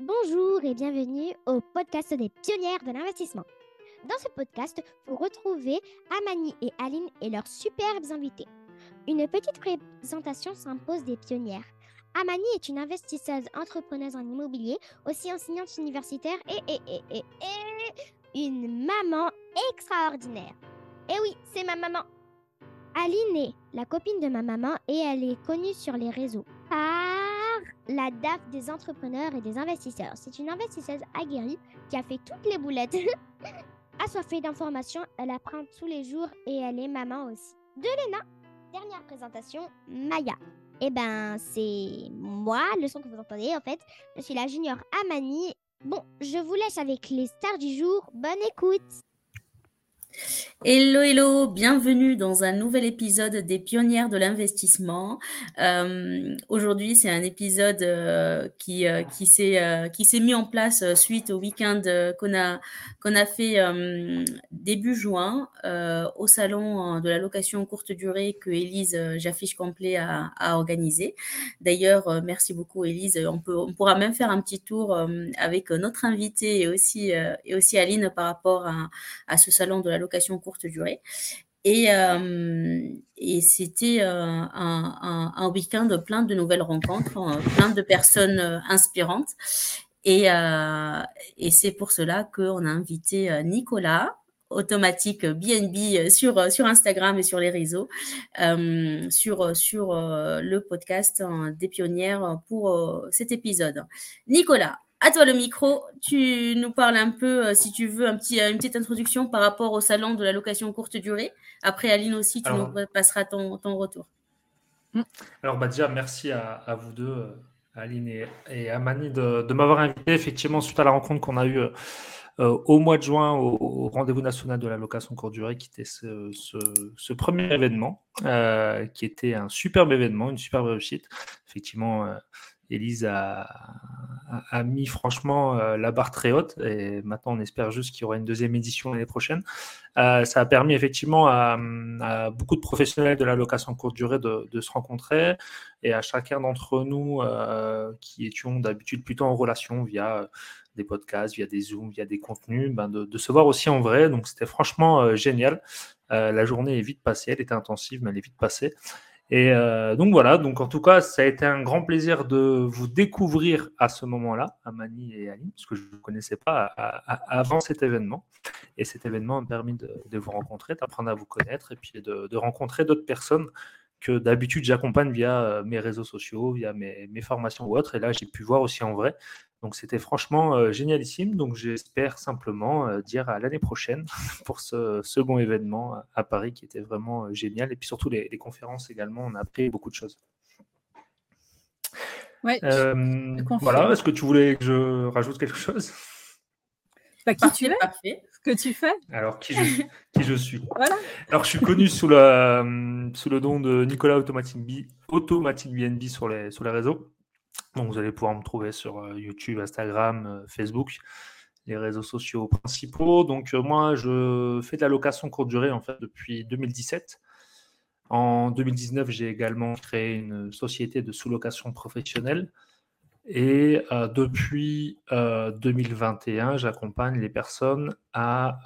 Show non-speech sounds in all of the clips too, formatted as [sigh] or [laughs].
Bonjour et bienvenue au podcast des pionnières de l'investissement. Dans ce podcast, vous retrouvez Amani et Aline et leurs superbes invités. Une petite présentation s'impose des pionnières. Amani est une investisseuse entrepreneuse en immobilier, aussi enseignante universitaire et, une maman extraordinaire. Eh oui, c'est ma maman. Aline est la copine de ma maman et elle est connue sur les réseaux par la DAF des entrepreneurs et des investisseurs. C'est une investisseuse aguerrie qui a fait toutes les boulettes. [laughs] Assoiffée d'informations, elle apprend tous les jours et elle est maman aussi. De Léna, dernière présentation, Maya. Eh ben, c'est moi, le son que vous entendez en fait. Je suis la junior Amani. Bon, je vous laisse avec les stars du jour. Bonne écoute Hello, hello, bienvenue dans un nouvel épisode des pionnières de l'investissement. Euh, Aujourd'hui, c'est un épisode euh, qui, euh, qui s'est euh, mis en place euh, suite au week-end qu'on a qu'on a fait début juin au salon de la location courte durée que Élise Jaffiche Complet a, organisé. D'ailleurs, merci beaucoup Élise. On on pourra même faire un petit tour avec notre invité et aussi et aussi Aline par rapport à, à ce salon de la location courte durée. Et, euh, c'était euh, un, week-end plein de nouvelles rencontres, euh, plein de personnes inspirantes. Et, c'est pour cela qu'on a invité Nicolas, automatique BNB sur, sur Instagram et sur les réseaux, sur, sur le podcast des pionnières pour cet épisode. Nicolas, à toi le micro. Tu nous parles un peu, euh, si tu veux, un petit, une petite introduction par rapport au salon de la location courte durée. Après, Aline aussi, tu Alors, nous passeras ton, ton retour. Hmm. Alors, bah, déjà, merci à, à vous deux, euh, Aline et, et Amani, de, de m'avoir invité. Effectivement, suite à la rencontre qu'on a eue euh, au mois de juin au, au rendez-vous national de la location courte durée, qui était ce, ce, ce premier événement, euh, qui était un superbe événement, une superbe réussite. Effectivement, euh, Elise a, mis franchement euh, la barre très haute et maintenant on espère juste qu'il y aura une deuxième édition l'année prochaine. Euh, ça a permis effectivement à, beaucoup de professionnels de la location courte durée de, se rencontrer et à chacun d'entre nous euh, qui étions d'habitude plutôt en relation via des podcasts, via des zooms, via des contenus, ben de, se voir aussi en vrai. Donc c'était franchement génial. La journée est vite passée, elle était intensive, mais elle est vite passée. Et euh, donc voilà, donc en tout cas, ça a été un grand plaisir de vous découvrir à ce moment-là, Amani et Aline, parce que je ne connaissais pas avant cet événement. Et cet événement m'a permis de, vous rencontrer, d'apprendre à vous connaître et puis de, rencontrer d'autres personnes que d'habitude j'accompagne via euh, mes réseaux sociaux, via mes, formations ou autres. Et là, j'ai pu voir aussi en vrai. Donc c'était franchement euh, génialissime. Donc j'espère simplement euh, dire à l'année prochaine [laughs] pour ce second événement à Paris qui était vraiment euh, génial. Et puis surtout les, les, conférences également, on a appris beaucoup de choses. Ouais, euh, voilà, est-ce que tu voulais que je rajoute quelque chose? Bah, qui parfait, tu es? parfait. Ce que tu fais? Alors, qui je, qui je suis? [laughs] Voilà. Alors, je suis connu sous, la, sous le nom de Nicolas Automatic, B, Automatic BNB sur les, sur les réseaux. Donc vous allez pouvoir me trouver sur euh, YouTube, Instagram, euh, Facebook, les réseaux sociaux principaux. Donc euh, moi, je fais de la location courte durée en fait depuis 2017. En 2019, j'ai également créé une société de sous-location professionnelle. Et depuis euh, 2021, j'accompagne les personnes à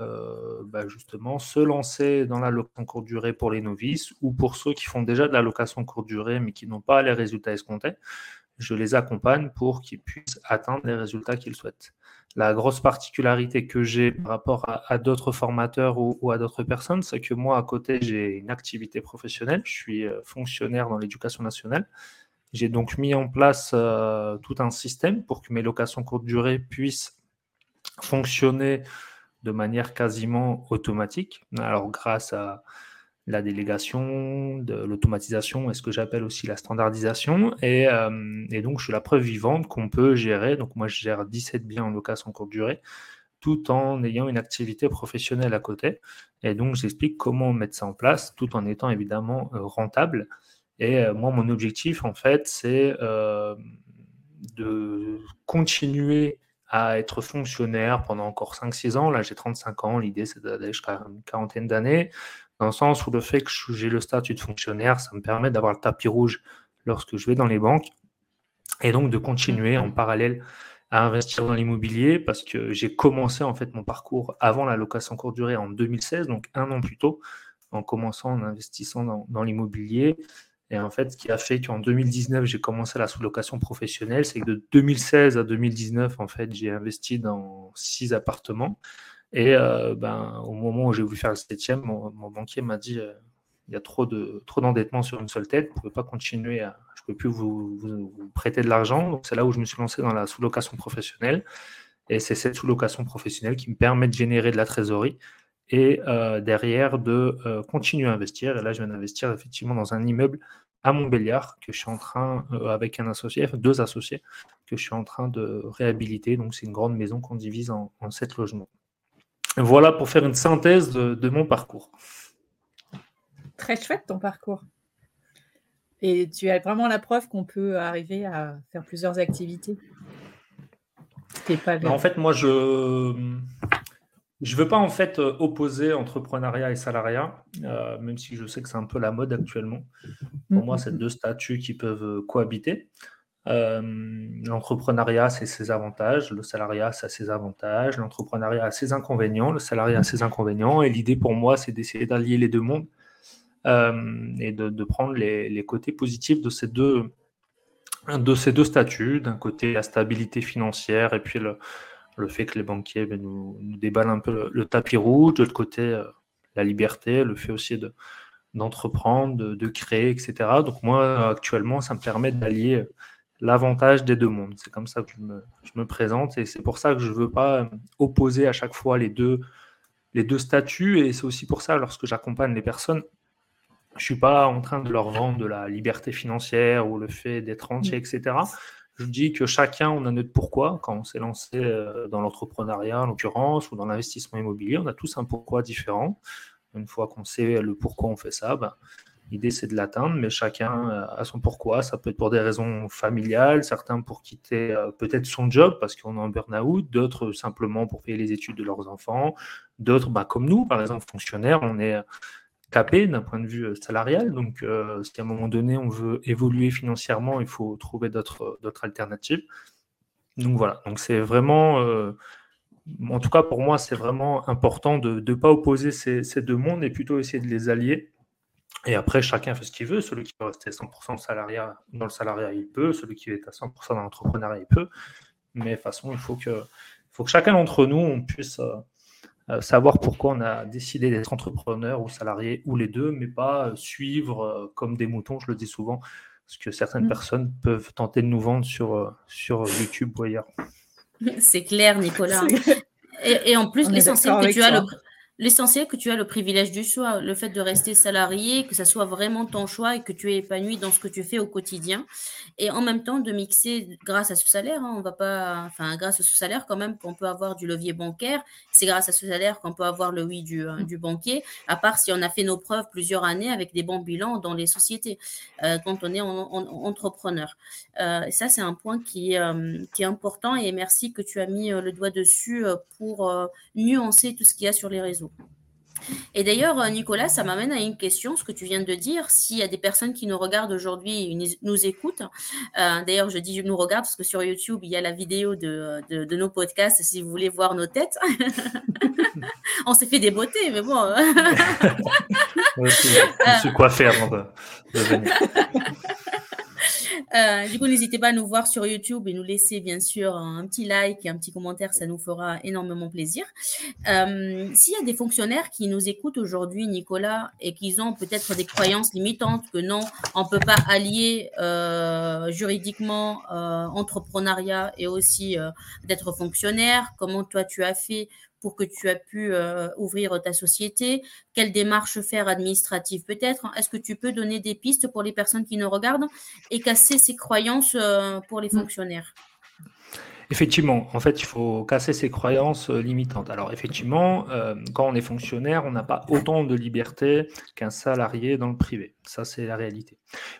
bah, justement se lancer dans la location courte durée pour les novices ou pour ceux qui font déjà de la location courte durée mais qui n'ont pas les résultats escomptés je les accompagne pour qu'ils puissent atteindre les résultats qu'ils souhaitent. La grosse particularité que j'ai par rapport à, d'autres formateurs ou, ou à d'autres personnes, c'est que moi, à côté, j'ai une activité professionnelle. Je suis euh, fonctionnaire dans l'éducation nationale. J'ai donc mis en place euh, tout un système pour que mes locations courte durée puissent fonctionner de manière quasiment automatique. Alors, grâce à la délégation, de l'automatisation et ce que j'appelle aussi la standardisation. Et, euh, et, donc, je suis la preuve vivante qu'on peut gérer. Donc, moi, je gère 17 biens en location courte durée tout en ayant une activité professionnelle à côté. Et donc, j'explique comment mettre ça en place tout en étant évidemment euh, rentable. Et euh, moi, mon objectif, en fait, c'est de continuer à être fonctionnaire pendant encore 5-6 ans. Là, j'ai 35 ans. L'idée, c'est d'aller jusqu'à une quarantaine d'années dans le sens où le fait que j'ai le statut de fonctionnaire, ça me permet d'avoir le tapis rouge lorsque je vais dans les banques et donc de continuer en parallèle à investir dans l'immobilier parce que j'ai commencé en fait mon parcours avant la location courte durée en 2016, donc un an plus tôt, en commençant en investissant dans, dans l'immobilier. Et en fait, ce qui a fait qu'en 2019, j'ai commencé la sous-location professionnelle, c'est que de 2016 à 2019, en fait, j'ai investi dans six appartements. Et euh, ben, au moment où j'ai voulu faire le septième, mon, banquier m'a dit euh, il y a trop de trop d'endettement sur une seule tête, vous ne pouvez pas continuer à, je peux plus vous, prêter de l'argent. Donc c'est là où je me suis lancé dans la sous-location professionnelle. Et c'est cette sous-location professionnelle qui me permet de générer de la trésorerie et euh, derrière de continuer à investir. Et là, je viens d'investir effectivement dans un immeuble à Montbéliard que je suis en train, avec un associé, deux associés, que je suis en train de réhabiliter. Donc, c'est une grande maison qu'on divise en, sept logements. Voilà pour faire une synthèse de, mon parcours. Très chouette ton parcours. Et tu as vraiment la preuve qu'on peut arriver à faire plusieurs activités. Pas en fait, moi, je ne veux pas en fait opposer entrepreneuriat et salariat, euh, même si je sais que c'est un peu la mode actuellement. Pour moi, c'est deux statuts qui peuvent euh. L'entrepreneuriat, c'est ses avantages, le salariat, ça a ses avantages, l'entrepreneuriat a ses inconvénients, le salariat a ses inconvénients. Et l'idée pour moi, c'est d'essayer d'allier les deux mondes et de, prendre les, les, côtés positifs de ces deux, de ces deux statuts. D'un côté, la stabilité financière et puis le, le fait que les banquiers ben, nous, déballent un peu le, tapis rouge, de l'autre côté, euh, la liberté, le fait aussi de, d'entreprendre, de, créer, etc. Donc moi, actuellement, ça me permet d'allier l'avantage des deux mondes. C'est comme ça que je me, présente et c'est pour ça que je ne veux pas opposer à chaque fois les deux, les deux statuts et c'est aussi pour ça, lorsque j'accompagne les personnes, je ne suis pas en train de leur vendre de la liberté financière ou le fait d'être entier, etc. Je dis que chacun, on a notre pourquoi. Quand on s'est lancé euh, dans l'entrepreneuriat, en l'occurrence, ou dans l'investissement immobilier, on a tous un pourquoi différent. Une fois qu'on sait le pourquoi on fait ça, ben, l'idée c'est de l'atteindre, mais chacun euh, a son pourquoi. Ça peut être pour des raisons familiales, certains pour quitter euh, peut-être son job parce qu'on est en burn-out, d'autres simplement pour payer les études de leurs enfants, d'autres ben, comme nous, par exemple, fonctionnaires, on est capé d'un point de vue euh, salarial. Donc, euh, si à un moment donné, on veut évoluer financièrement, il faut trouver d'autres alternatives. Donc voilà, donc c'est vraiment, euh, en tout cas pour moi, c'est vraiment important de ne pas opposer ces, deux mondes et plutôt essayer de les allier. Et après, chacun fait ce qu'il veut. Celui qui veut rester 100% salariat, dans le salariat, il peut. Celui qui est à 100% dans l'entrepreneuriat, il peut. Mais de toute façon, il faut que, faut que chacun d'entre nous, on puisse euh, savoir pourquoi on a décidé d'être entrepreneur ou salarié ou les deux, mais pas euh, suivre euh, comme des moutons, je le dis souvent, parce que certaines mm. personnes peuvent tenter de nous vendre sur, sur YouTube ou ailleurs. C'est clair, Nicolas. Et, en plus, l'essentiel que tu as le, L'essentiel que tu as le privilège du choix, le fait de rester salarié, que ça soit vraiment ton choix et que tu es épanoui dans ce que tu fais au quotidien, et en même temps de mixer grâce à ce salaire, hein, on va pas, enfin grâce à ce salaire quand même qu'on peut avoir du levier bancaire, c'est grâce à ce salaire qu'on peut avoir le oui du, euh, banquier, à part si on a fait nos preuves plusieurs années avec des bons bilans dans les sociétés euh, quand on est entrepreneur. Euh, ça c'est un point qui est important et merci que tu as mis le doigt dessus pour nuancer tout ce qu'il y a sur les réseaux. Et d'ailleurs, euh, Nicolas, ça m'amène à une question, ce que tu viens de dire. S'il y a des personnes qui nous regardent aujourd'hui et nous écoutent, euh, d'ailleurs, je dis nous regardent parce que sur YouTube, il y a la vidéo de, de, nos podcasts si vous voulez voir nos têtes. [laughs] On s'est fait des beautés, mais bon. je suis coiffé avant de venir. [laughs] Euh, du coup, n'hésitez pas à nous voir sur YouTube et nous laisser bien sûr un petit like et un petit commentaire, ça nous fera énormément plaisir. Euh, s'il y a des fonctionnaires qui nous écoutent aujourd'hui, Nicolas, et qui ont peut-être des croyances limitantes que non, on ne peut pas allier euh, juridiquement entrepreneuriat et aussi d'être fonctionnaire, comment toi tu as fait pour que tu aies pu euh, ouvrir ta société? Quelle démarche faire administrative peut-être? Est-ce que tu peux donner des pistes pour les personnes qui nous regardent et casser ces croyances euh, pour les mmh. fonctionnaires? Effectivement, en fait, il faut casser ces croyances euh, limitantes. Alors, effectivement, quand on est fonctionnaire, on n'a pas autant de liberté qu'un salarié dans le privé. Ça, c'est la réalité.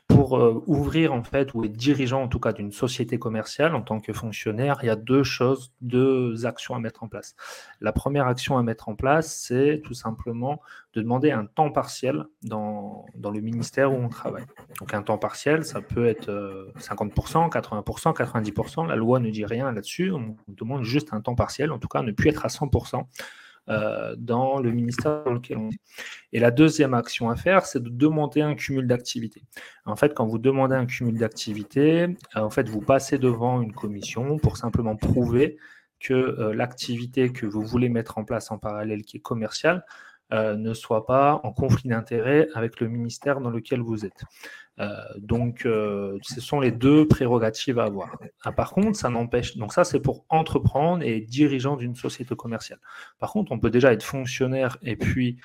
Pour euh, ouvrir, en fait, ou être dirigeant, en tout cas, d'une société commerciale en tant que fonctionnaire, il y a deux choses, deux actions à mettre en place. La première action à mettre en place, c'est tout simplement de demander un temps partiel dans, le ministère où on travaille. Donc, un temps partiel, ça peut être 50%, 80%, 90%. La loi ne dit rien là-dessus. On demande juste un temps partiel, en tout cas ne plus être à 100% euh, dans le ministère dans lequel on est. Et la deuxième action à faire, c'est de demander un cumul d'activités. En fait, quand vous demandez un cumul d'activités, euh, en fait, vous passez devant une commission pour simplement prouver que euh, l'activité que vous voulez mettre en place en parallèle, qui est commerciale, ne soit pas en conflit d'intérêt avec le ministère dans lequel vous êtes. Euh, donc, euh, ce sont les deux prérogatives à avoir. Ah, par contre, ça n'empêche. Donc, ça, c'est pour entreprendre et dirigeant d'une société commerciale. Par contre, on peut déjà être fonctionnaire et puis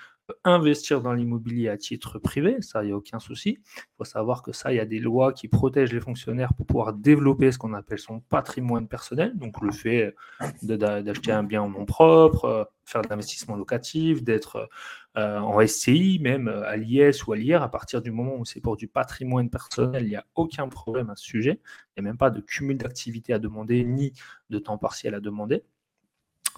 investir dans l'immobilier à titre privé, ça, il n'y a aucun souci. Il faut savoir que ça, il y a des lois qui protègent les fonctionnaires pour pouvoir développer ce qu'on appelle son patrimoine personnel, donc le fait d'acheter un bien en nom propre, euh, faire de l'investissement locatif, d'être euh, en SCI, même euh, à l'IS ou à l'IR, à partir du moment où c'est pour du patrimoine personnel, il n'y a aucun problème à ce sujet. Il n'y a même pas de cumul d'activités à demander, ni de temps partiel à demander.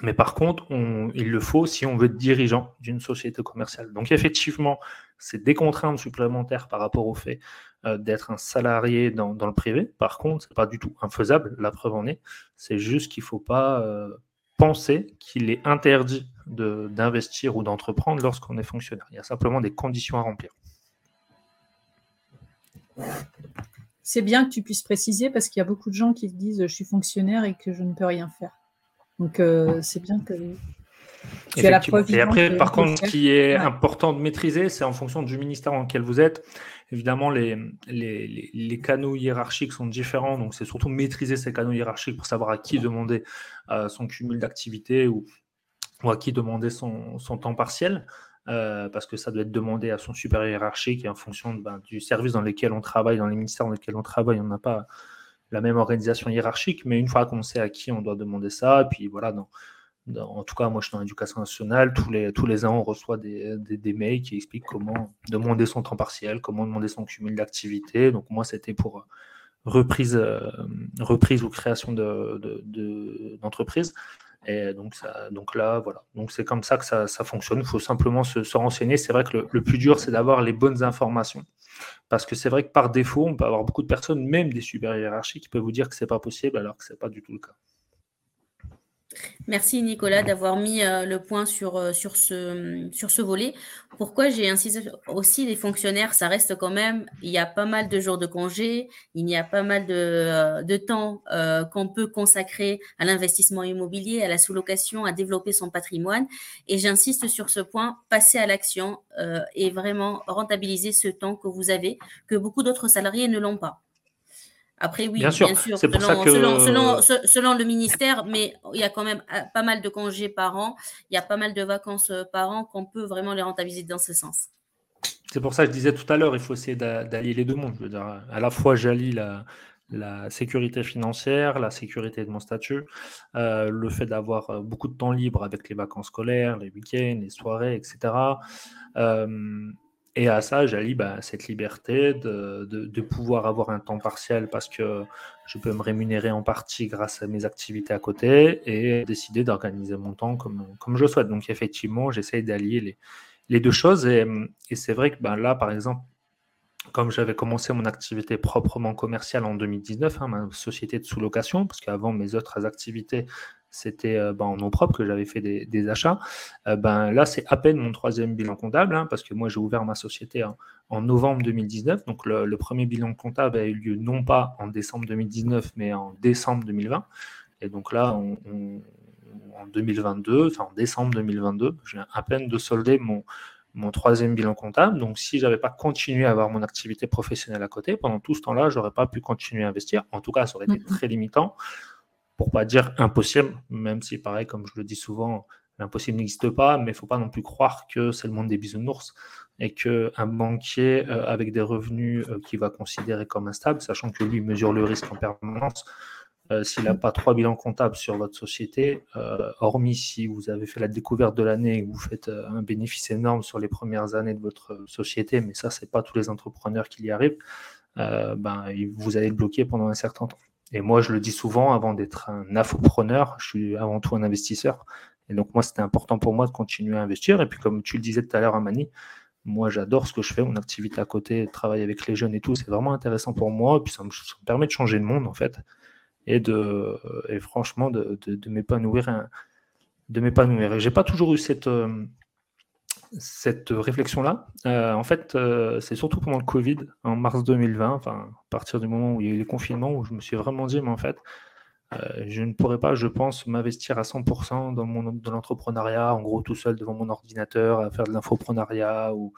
Mais par contre, il le faut si on veut être dirigeant d'une société commerciale. Donc effectivement, c'est des contraintes supplémentaires par rapport au fait euh, d'être un salarié dans, le privé. Par contre, ce n'est pas du tout infaisable, la preuve en est. C'est juste qu'il ne faut pas euh, penser qu'il est interdit d'investir ou d'entreprendre lorsqu'on est fonctionnaire. Il y a simplement des conditions à remplir. C'est bien que tu puisses préciser parce qu'il y a beaucoup de gens qui disent je suis fonctionnaire et que je ne peux rien faire. Donc, euh, c'est bien que tu as la preuve. Et après, par contre, ce qui est important de maîtriser, c'est en fonction du ministère dans lequel vous êtes. Évidemment, les, les, les, canaux hiérarchiques sont différents, donc c'est surtout maîtriser ces canaux hiérarchiques pour savoir à qui demander euh, son cumul d'activité ou, ou, à qui demander son, son temps partiel. Euh, parce que ça doit être demandé à son supérieur hiérarchique et en fonction ben, du service dans lequel on travaille, dans les ministères dans lesquels on travaille, on n'a pas la même organisation hiérarchique, mais une fois qu'on sait à qui on doit demander ça, puis voilà, en tout cas, moi je suis dans l'éducation nationale, tous les, tous les ans on reçoit des, des, mails qui expliquent comment demander son temps partiel, comment demander son cumul d'activité. Donc moi c'était pour euh, reprise, euh, reprise ou création d'entreprise. De, et donc, ça, donc là, voilà. Donc c'est comme ça que ça, fonctionne. Il faut simplement se, renseigner. C'est vrai que le, le plus dur, c'est d'avoir les bonnes informations. Parce que c'est vrai que par défaut, on peut avoir beaucoup de personnes, même des supérieurs hiérarchiques, qui peuvent vous dire que ce n'est pas possible alors que ce n'est pas du tout le cas. Merci Nicolas d'avoir mis euh, le point sur, euh, sur, ce, sur ce volet. Pourquoi j'ai insisté aussi les fonctionnaires, ça reste quand même, il y a pas mal de jours de congé, il y a pas mal de, euh, de temps qu'on peut consacrer à l'investissement immobilier, à la sous-location, à développer son patrimoine. Et j'insiste sur ce point, passer à l'action et vraiment rentabiliser ce temps que vous avez, que beaucoup d'autres salariés ne l'ont pas. Après, oui, bien sûr, selon, le ministère, mais il y a quand même euh, pas mal de congés par an, il y a pas mal de vacances euh, par an qu'on peut vraiment les rentabiliser dans ce sens. C'est pour ça que je disais tout à l'heure, il faut essayer d'allier les deux mondes. à la fois, j'allie la, la sécurité financière, la sécurité de mon statut, euh, le fait d'avoir beaucoup de temps libre avec les vacances scolaires, les week-ends, les soirées, etc. Et à ça, j'allie bah, cette liberté de, pouvoir avoir un temps partiel parce que je peux me rémunérer en partie grâce à mes activités à côté et décider d'organiser mon temps comme, comme je souhaite. Donc effectivement, j'essaye d'allier les, les, deux choses. Et, c'est vrai que bah, là, par exemple, comme j'avais commencé mon activité proprement commerciale en 2019, hein, ma société de sous-location, parce qu'avant mes autres activités, c'était euh, ben, en nom propre que j'avais fait des, achats. Euh, ben, là, c'est à peine mon troisième bilan comptable, hein, parce que moi, j'ai ouvert ma société en, novembre 2019. Donc, le, premier bilan comptable a eu lieu non pas en décembre 2019, mais en décembre 2020. Et donc là, en 2022, enfin en décembre 2022, j'ai à peine de solder mon, mon troisième bilan comptable. Donc, si je n'avais pas continué à avoir mon activité professionnelle à côté, pendant tout ce temps-là, je n'aurais pas pu continuer à investir. En tout cas, ça aurait été très limitant pour pas dire impossible, même si pareil, comme je le dis souvent, l'impossible n'existe pas, mais il faut pas non plus croire que c'est le monde des bisounours et qu'un banquier euh, avec des revenus euh, qu'il va considérer comme instables, sachant que lui mesure le risque en permanence, euh, s'il n'a pas trois bilans comptables sur votre société, hormis si vous avez fait la découverte de l'année et vous faites un bénéfice énorme sur les premières années de votre société, mais ça, c'est pas tous les entrepreneurs qui y arrivent, ben, vous allez le bloquer pendant un certain temps. Et moi, je le dis souvent, avant d'être un infopreneur, je suis avant tout un investisseur. Et donc, moi, c'était important pour moi de continuer à investir. Et puis, comme tu le disais tout à l'heure, Amani, moi, j'adore ce que je fais, mon activité à côté, travailler avec les jeunes et tout. C'est vraiment intéressant pour moi. Et puis, ça me, permet de changer le monde, en fait. et, de, et franchement de, m'épanouir. De m'épanouir. j'ai pas toujours eu cette, cette réflexion-là. en fait, c'est surtout pendant le Covid, en mars 2020, enfin, à partir du moment où il y a eu les confinements, où je me suis vraiment dit, mais en fait, euh, je ne pourrais pas, je pense, m'investir à 100% dans, mon, dans l'entrepreneuriat, en gros tout seul devant mon ordinateur, à faire de l'infoprenariat ou,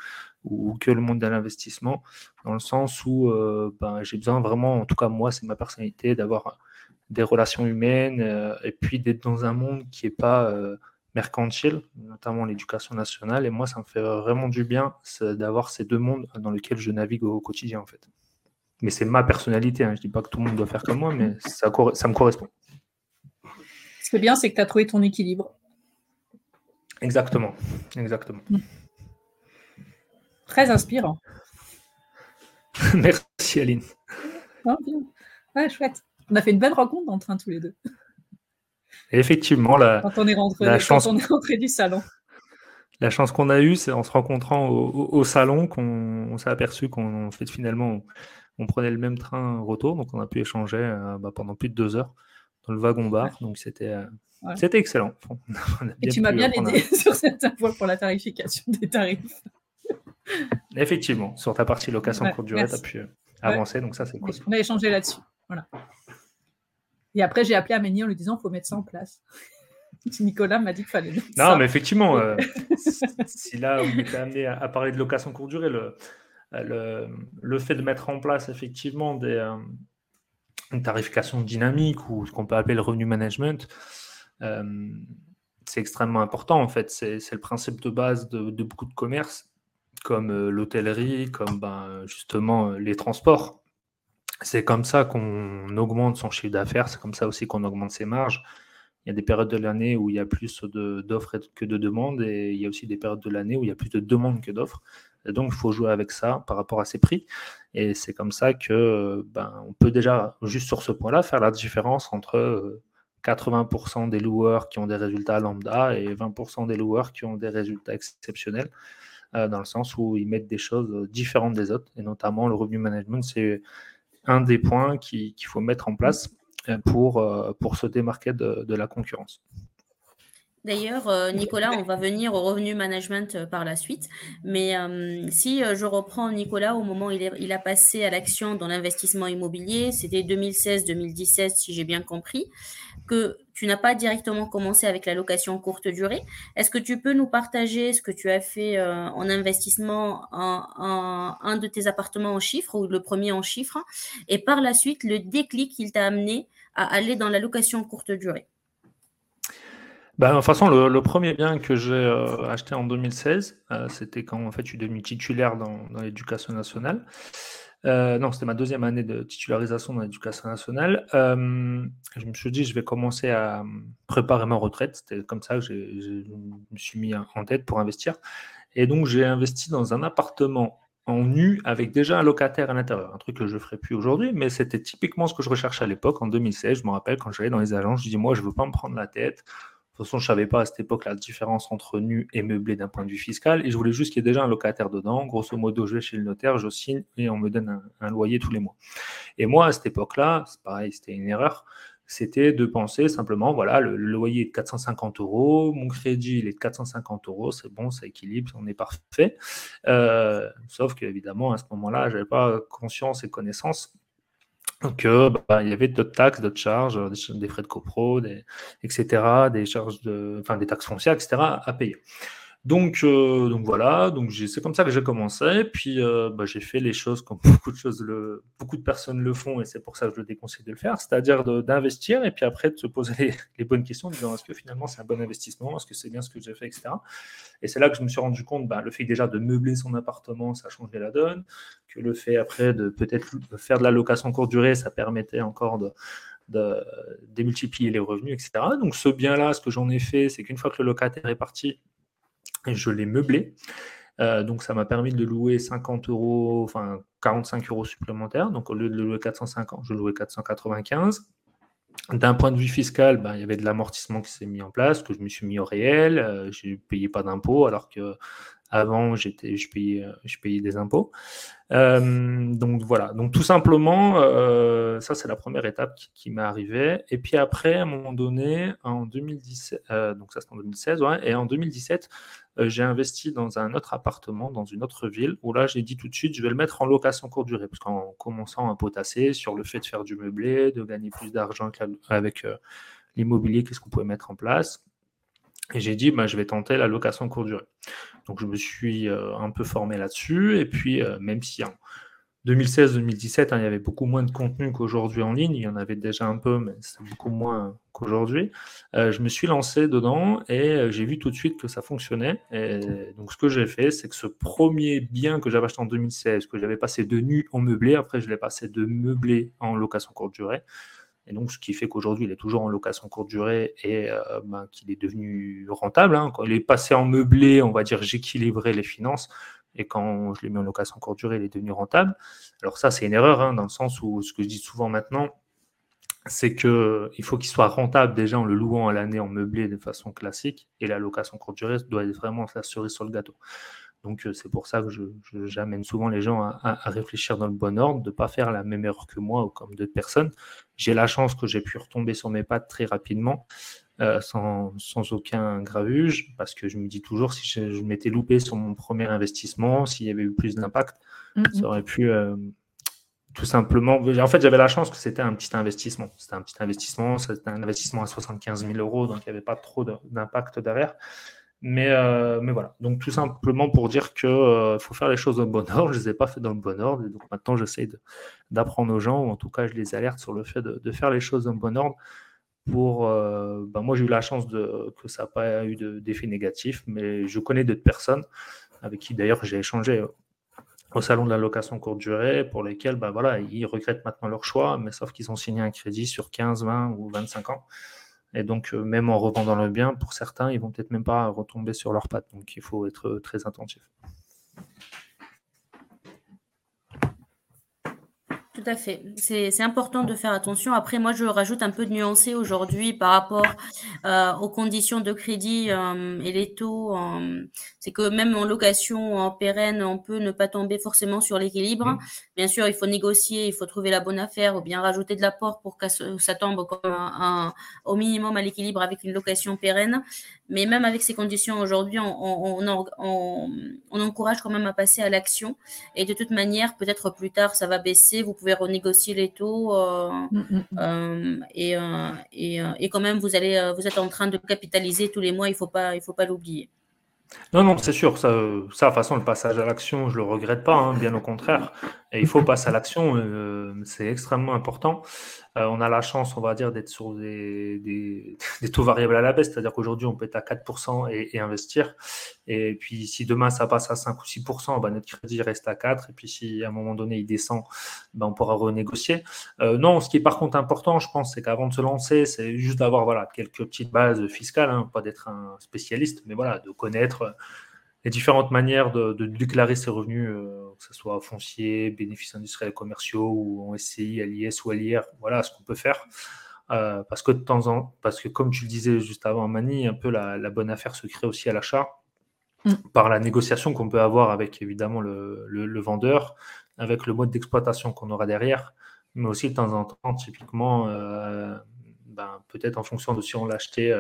que le monde de l'investissement, dans le sens où euh, ben, j'ai besoin vraiment, en tout cas moi, c'est ma personnalité, d'avoir des relations humaines euh, et puis d'être dans un monde qui n'est pas mercantile, notamment l'éducation nationale. Et moi, ça me fait vraiment du bien d'avoir ces deux mondes dans lesquels je navigue au quotidien, en fait. Mais c'est ma personnalité. Hein. Je ne dis pas que tout le monde doit faire comme moi, mais ça, ça me correspond. Ce qui est bien, c'est que tu as trouvé ton équilibre. Exactement. Exactement. Hmm. Très inspirant. [laughs] Merci Aline. Oh, ouais, chouette. On a fait une belle rencontre en train tous les deux. Effectivement, la, quand on est rentré, la chance... on est rentré du salon. La chance qu'on a eue, c'est en se rencontrant au, salon qu'on s'est aperçu qu'on fait finalement on prenait le même train retour, donc on a pu échanger euh, bah, pendant plus de deux heures dans le wagon-bar. Donc c'était euh, c'était excellent. Et tu m'as bien aidé [laughs] sur certains points pour la tarification des tarifs. Effectivement, sur ta partie location courte durée, tu as pu euh, avancer, donc ça c'est cool. On a échangé là-dessus. Voilà. Et après, j'ai appelé Amélie en lui disant qu'il faut mettre ça en place. [laughs] Nicolas m'a dit qu'il fallait. Non, mais effectivement, [laughs] si là on était amené à, parler de location courte durée, le, le, fait de mettre en place effectivement des, euh, une tarification dynamique ou ce qu'on peut appeler le revenu management, euh, c'est extrêmement important en fait. C'est le principe de base de, beaucoup de commerces, comme euh, l'hôtellerie, comme ben, justement les transports. C'est comme ça qu'on augmente son chiffre d'affaires, c'est comme ça aussi qu'on augmente ses marges. Il y a des périodes de l'année où il y a plus d'offres que de demandes et il y a aussi des périodes de l'année où il y a plus de demandes que d'offres donc, il faut jouer avec ça par rapport à ces prix. Et c'est comme ça que ben, on peut déjà, juste sur ce point-là, faire la différence entre 80% euh, des loueurs qui ont des résultats lambda et 20% des loueurs qui ont des résultats exceptionnels, euh, dans le sens où ils mettent des choses différentes des autres. Et notamment, le revenu management, c'est un des points qu'il faut mettre en place euh, pour, pour se démarquer de la concurrence. D'ailleurs, euh, Nicolas, on va venir au revenu management euh, par la suite. Mais euh, si je reprends Nicolas au moment où il, a passé à l'action dans l'investissement immobilier, c'était 2016-2017, si j'ai bien compris, que tu n'as pas directement commencé avec la location courte durée. Est-ce que tu peux nous partager ce que tu as fait en investissement en, un de tes appartements en chiffres ou le premier en chiffres et par la suite le déclic qu'il t'a amené à aller dans la location courte durée? Bah, de toute façon, le, premier bien que j'ai euh, acheté en 2016, euh, c'était quand en fait, je suis devenu titulaire dans, l'éducation nationale. Euh, non, c'était ma deuxième année de titularisation dans l'éducation nationale. je me suis dit, je vais commencer à préparer ma retraite. C'était comme ça que je me suis mis en tête pour investir. Et donc, j'ai investi dans un appartement en nu avec déjà un locataire à l'intérieur. Un truc que je ne ferai plus aujourd'hui, mais c'était typiquement ce que je recherchais à l'époque, en 2016. Je me rappelle quand j'allais dans les agences, je dis, moi, je ne veux pas me prendre la tête toute façon, je ne savais pas à cette époque la différence entre nu et meublé d'un point de vue fiscal. Et je voulais juste qu'il y ait déjà un locataire dedans. Grosso modo, je vais chez le notaire, je signe et on me donne un, loyer tous les mois. Et moi, à cette époque-là, c'est pareil, c'était une erreur. C'était de penser simplement, voilà, le, loyer est de 450 euros, mon crédit il est de 450 euros, c'est bon, ça équilibre, on est parfait. Euh, sauf qu'évidemment, à ce moment-là, je n'avais pas conscience et connaissance que bah, il y avait d'autres taxes, d'autres charges, euh, des, frais de copro, des, etc., des charges de, enfin des taxes foncières, etc. à payer. Donc, euh, donc voilà, donc c'est comme ça que j'ai commencé. Puis euh, bah, j'ai fait les choses comme [laughs] beaucoup de personnes le font, et c'est pour ça que je le déconseille de le faire, c'est-à-dire d'investir et puis après de se poser les, [laughs] bonnes questions, en disant est-ce que finalement c'est un bon investissement, est-ce que c'est bien ce que j'ai fait, etc. Et c'est là que je me suis rendu compte, bah, le fait déjà de meubler son appartement, ça changeait la donne, que le fait après de peut-être faire de la location courte durée, ça permettait encore de, de démultiplier les revenus, etc. Donc ce bien-là, ce que j'en ai fait, c'est qu'une fois que le locataire est parti, je l'ai meublé. Euh, donc ça m'a permis de louer 50 euros, enfin 45 euros supplémentaires. Donc au lieu de le louer 450, je louais 495. D'un point de vue fiscal, ben, il y avait de l'amortissement qui s'est mis en place, que je me suis mis au réel. Euh, je ne payais pas d'impôts, alors que Avant, je, payais, je payais des impôts. Euh, donc voilà, donc tout simplement, euh, ça c'est la première étape qui, m'est arrivée. Et puis après, à un moment donné, en 2017, euh, donc ça c'est en 2016, ouais, et en 2017, j'ai investi dans un autre appartement, dans une autre ville, où là j'ai dit tout de suite, je vais le mettre en location courte durée, parce qu'en commençant à potasser sur le fait de faire du meublé, de gagner plus d'argent avec l'immobilier, qu'est-ce qu'on pouvait mettre en place? Et j'ai dit, bah, je vais tenter la location courte durée. Donc, je me suis euh, un peu formé là-dessus. Et puis, euh, même si en 2016-2017, hein, il y avait beaucoup moins de contenu qu'aujourd'hui en ligne, il y en avait déjà un peu, mais c'est beaucoup moins qu'aujourd'hui, euh, je me suis lancé dedans et j'ai vu tout de suite que ça fonctionnait. Et donc, ce que j'ai fait, c'est que ce premier bien que j'avais acheté en 2016, que j'avais passé de nu en meublé, après, je l'ai passé de meublé en location courte durée. Et donc, ce qui fait qu'aujourd'hui, il est toujours en location courte durée et euh, ben, qu'il est devenu rentable. Hein. Quand il est passé en meublé, on va dire j'équilibrais les finances. Et quand je l'ai mis en location courte durée, il est devenu rentable. Alors ça, c'est une erreur, hein, dans le sens où ce que je dis souvent maintenant, c'est qu'il faut qu'il soit rentable déjà en le louant à l'année en meublé de façon classique. Et la location courte durée doit être vraiment la cerise sur le gâteau. Donc euh, c'est pour ça que j'amène souvent les gens à, réfléchir dans le bon ordre, de ne pas faire la même erreur que moi ou comme d'autres personnes. J'ai la chance que j'ai pu retomber sur mes pattes très rapidement, euh, sans, aucun gravuge, parce que je me dis toujours, si je, m'étais loupé sur mon premier investissement, s'il y avait eu plus d'impact, ça aurait pu euh, tout simplement... En fait, j'avais la chance que c'était un petit investissement. C'était un petit investissement, c'était un investissement à 75 000 euros, donc il n'y avait pas trop d'impact derrière. Mais, euh, mais voilà, donc tout simplement pour dire qu'il euh, faut faire les choses dans le bon ordre. Je ne les ai pas fait dans le bon ordre. Et donc maintenant, j'essaie d'apprendre aux gens, ou en tout cas, je les alerte sur le fait de, faire les choses dans le bon ordre. Pour, ben moi, j'ai eu la chance de, que ça n'a pas eu d'effet négatif, mais je connais d'autres personnes avec qui d'ailleurs j'ai échangé au salon de la location courte durée, pour lesquels ben voilà, ils regrettent maintenant leur choix, mais sauf qu'ils ont signé un crédit sur 15, 20 ou 25 ans. Et donc, euh, même en revendant le bien, pour certains, ils vont peut-être même pas retomber sur leurs pattes. Donc, il faut être euh, très attentif. À fait. C'est important de faire attention. Après, moi, je rajoute un peu de nuancé aujourd'hui par rapport euh, aux conditions de crédit euh, et les taux. Euh, c'est que même en location en pérenne, on peut ne pas tomber forcément sur l'équilibre. Mmh. Bien sûr, il faut négocier, il faut trouver la bonne affaire ou bien rajouter de l'apport pour que ça tombe comme un, au minimum à l'équilibre avec une location pérenne. Mais même avec ces conditions aujourd'hui, on, on, encourage quand même à passer à l'action. Et de toute manière, peut-être plus tard, ça va baisser. Vous pouvez renégocier les taux. Euh, mm, mm, mm. Euh, et, euh, et, et, quand même, vous, allez, vous êtes en train de capitaliser tous les mois. Il ne faut pas l'oublier. Non, non, c'est sûr. Ça, ça, de toute façon, le passage à l'action, je ne le regrette pas, hein, bien au contraire. Et il faut passer à l'action, c'est extrêmement important. Euh, on a la chance, on va dire, d'être sur des, [laughs] taux variables à la baisse, c'est-à-dire qu'aujourd'hui, on peut être à 4% et, investir. Et puis, si demain, ça passe à 5 ou 6%, bah, notre crédit reste à 4. Et puis, si à un moment donné, il descend, bah, on pourra renégocier. Euh, non, ce qui est par contre important, je pense, c'est qu'avant de se lancer, c'est juste d'avoir voilà, quelques petites bases fiscales, hein, pas d'être un spécialiste, mais voilà, de connaître les différentes manières de, déclarer ses revenus, euh, que ce soit foncier, bénéfices industriels et commerciaux, ou en SCI, LIS ou LIR, voilà ce qu'on peut faire. Euh, parce que de temps en parce que comme tu le disais juste avant, Mani, un peu la, bonne affaire se crée aussi à l'achat mm. par la négociation qu'on peut avoir avec évidemment le, vendeur, avec le mode d'exploitation qu'on aura derrière, mais aussi de temps en temps, typiquement, euh, ben, peut-être en fonction de si on l'a acheté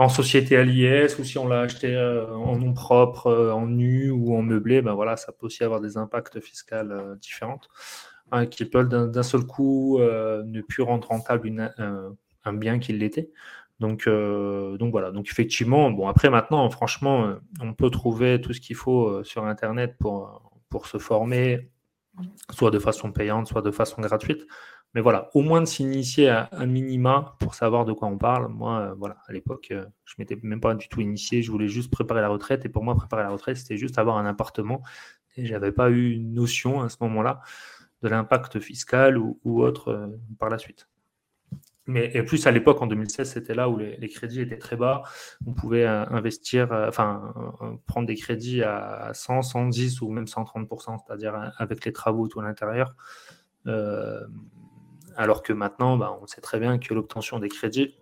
en société à l'IS ou si on l'a acheté euh, en nom propre, euh, en nu ou en meublé, ben voilà, ça peut aussi avoir des impacts fiscaux euh, différents hein, qui peuvent d'un seul coup ne plus rendre rentable un bien qui l'était. Donc, donc voilà, donc effectivement, bon après maintenant, franchement, on peut trouver tout ce qu'il faut sur Internet pour se former, soit de façon payante, soit de façon gratuite. Mais voilà, au moins de s'initier à un minima pour savoir de quoi on parle. Moi, euh, voilà, à l'époque, euh, je m'étais même pas du tout initié. Je voulais juste préparer la retraite. Et pour moi, préparer la retraite, c'était juste avoir un appartement. Et j'avais pas eu une notion à ce moment-là de l'impact fiscal ou, autre euh, par la suite. Mais et plus à l'époque, en 2016, c'était là où les, crédits étaient très bas. On pouvait investir, enfin, prendre des crédits à 100, 110 ou même 130%, c'est-à-dire avec les travaux tout à l'intérieur. Alors que maintenant, bah, on sait très bien que l'obtention des crédits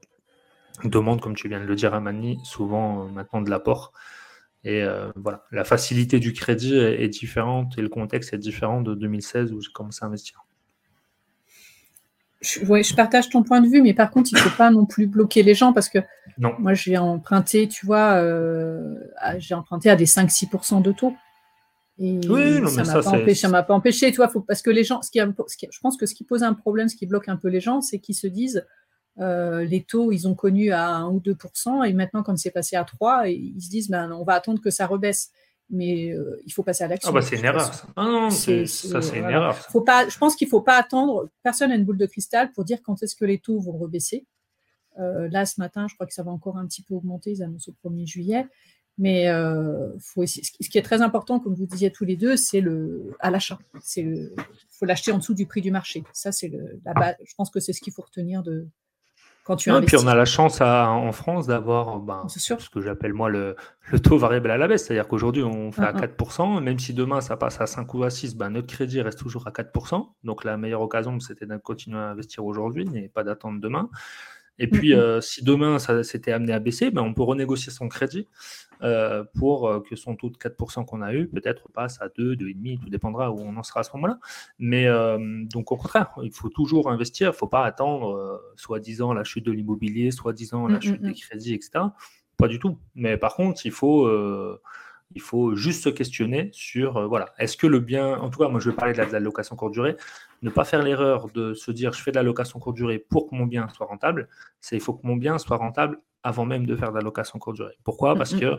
demande, comme tu viens de le dire à Mani, souvent euh, maintenant de l'apport. Et voilà, la facilité du crédit est, différente et le contexte est différent de 2016 où j'ai commencé à investir. Je, je partage ton point de vue, mais par contre, il ne faut pas non plus bloquer les gens parce que non. moi, j'ai emprunté, tu vois, j'ai emprunté à des 5-6% de taux. Et oui, ça m'a pas, empêché, m'a pas empêché, tu vois, faut, parce que les gens, ce qui, je pense que ce qui pose un problème, ce qui bloque un peu les gens, c'est qu'ils se disent, euh, les taux, ils ont connu à 1 ou 2%, et maintenant, quand c'est passé à 3, ils se disent, ben, on va attendre que ça rebaisse. Mais euh, il faut passer à l'action. Ah bah c'est une erreur. Ah non, ça, c'est une erreur. Faut pas, je pense qu'il ne faut pas attendre, personne n'a une boule de cristal pour dire quand est-ce que les taux vont rebaisser. Euh, là, ce matin, je crois que ça va encore un petit peu augmenter, ils annoncent au 1er juillet. Mais euh, faut ce qui est très important, comme vous disiez tous les deux, c'est le à l'achat. C'est le, faut l'acheter en dessous du prix du marché. Ça, c'est le, la base. Je pense que c'est ce qu'il faut retenir de quand tu investis. Puis on a la chance en France d'avoir ben, ce que j'appelle moi le, le, taux variable à la baisse. C'est-à-dire qu'aujourd'hui, on fait à 4%. Même si demain, ça passe à 5 ou à 6, ben, notre crédit reste toujours à 4%. Donc la meilleure occasion, c'était de continuer à investir aujourd'hui et pas d'attendre demain. Et puis, euh, si demain, ça s'était amené à baisser, ben, on peut renégocier son crédit euh, pour euh, que son taux de 4% qu'on a eu peut-être passe à 2, 2,5, tout dépendra où on en sera à ce moment-là. Mais donc, au contraire, il faut toujours investir. Il ne faut pas attendre soi-disant la chute de l'immobilier, soi-disant la chute des crédits, etc. Pas du tout. Mais par contre, il faut il faut juste se questionner sur, voilà, est-ce que le bien, en tout cas, moi je vais parler de la, location courte durée, ne pas faire l'erreur de se dire je fais de la location courte durée pour que mon bien soit rentable, c'est il faut que mon bien soit rentable avant même de faire de la location courte durée. Pourquoi? Parce que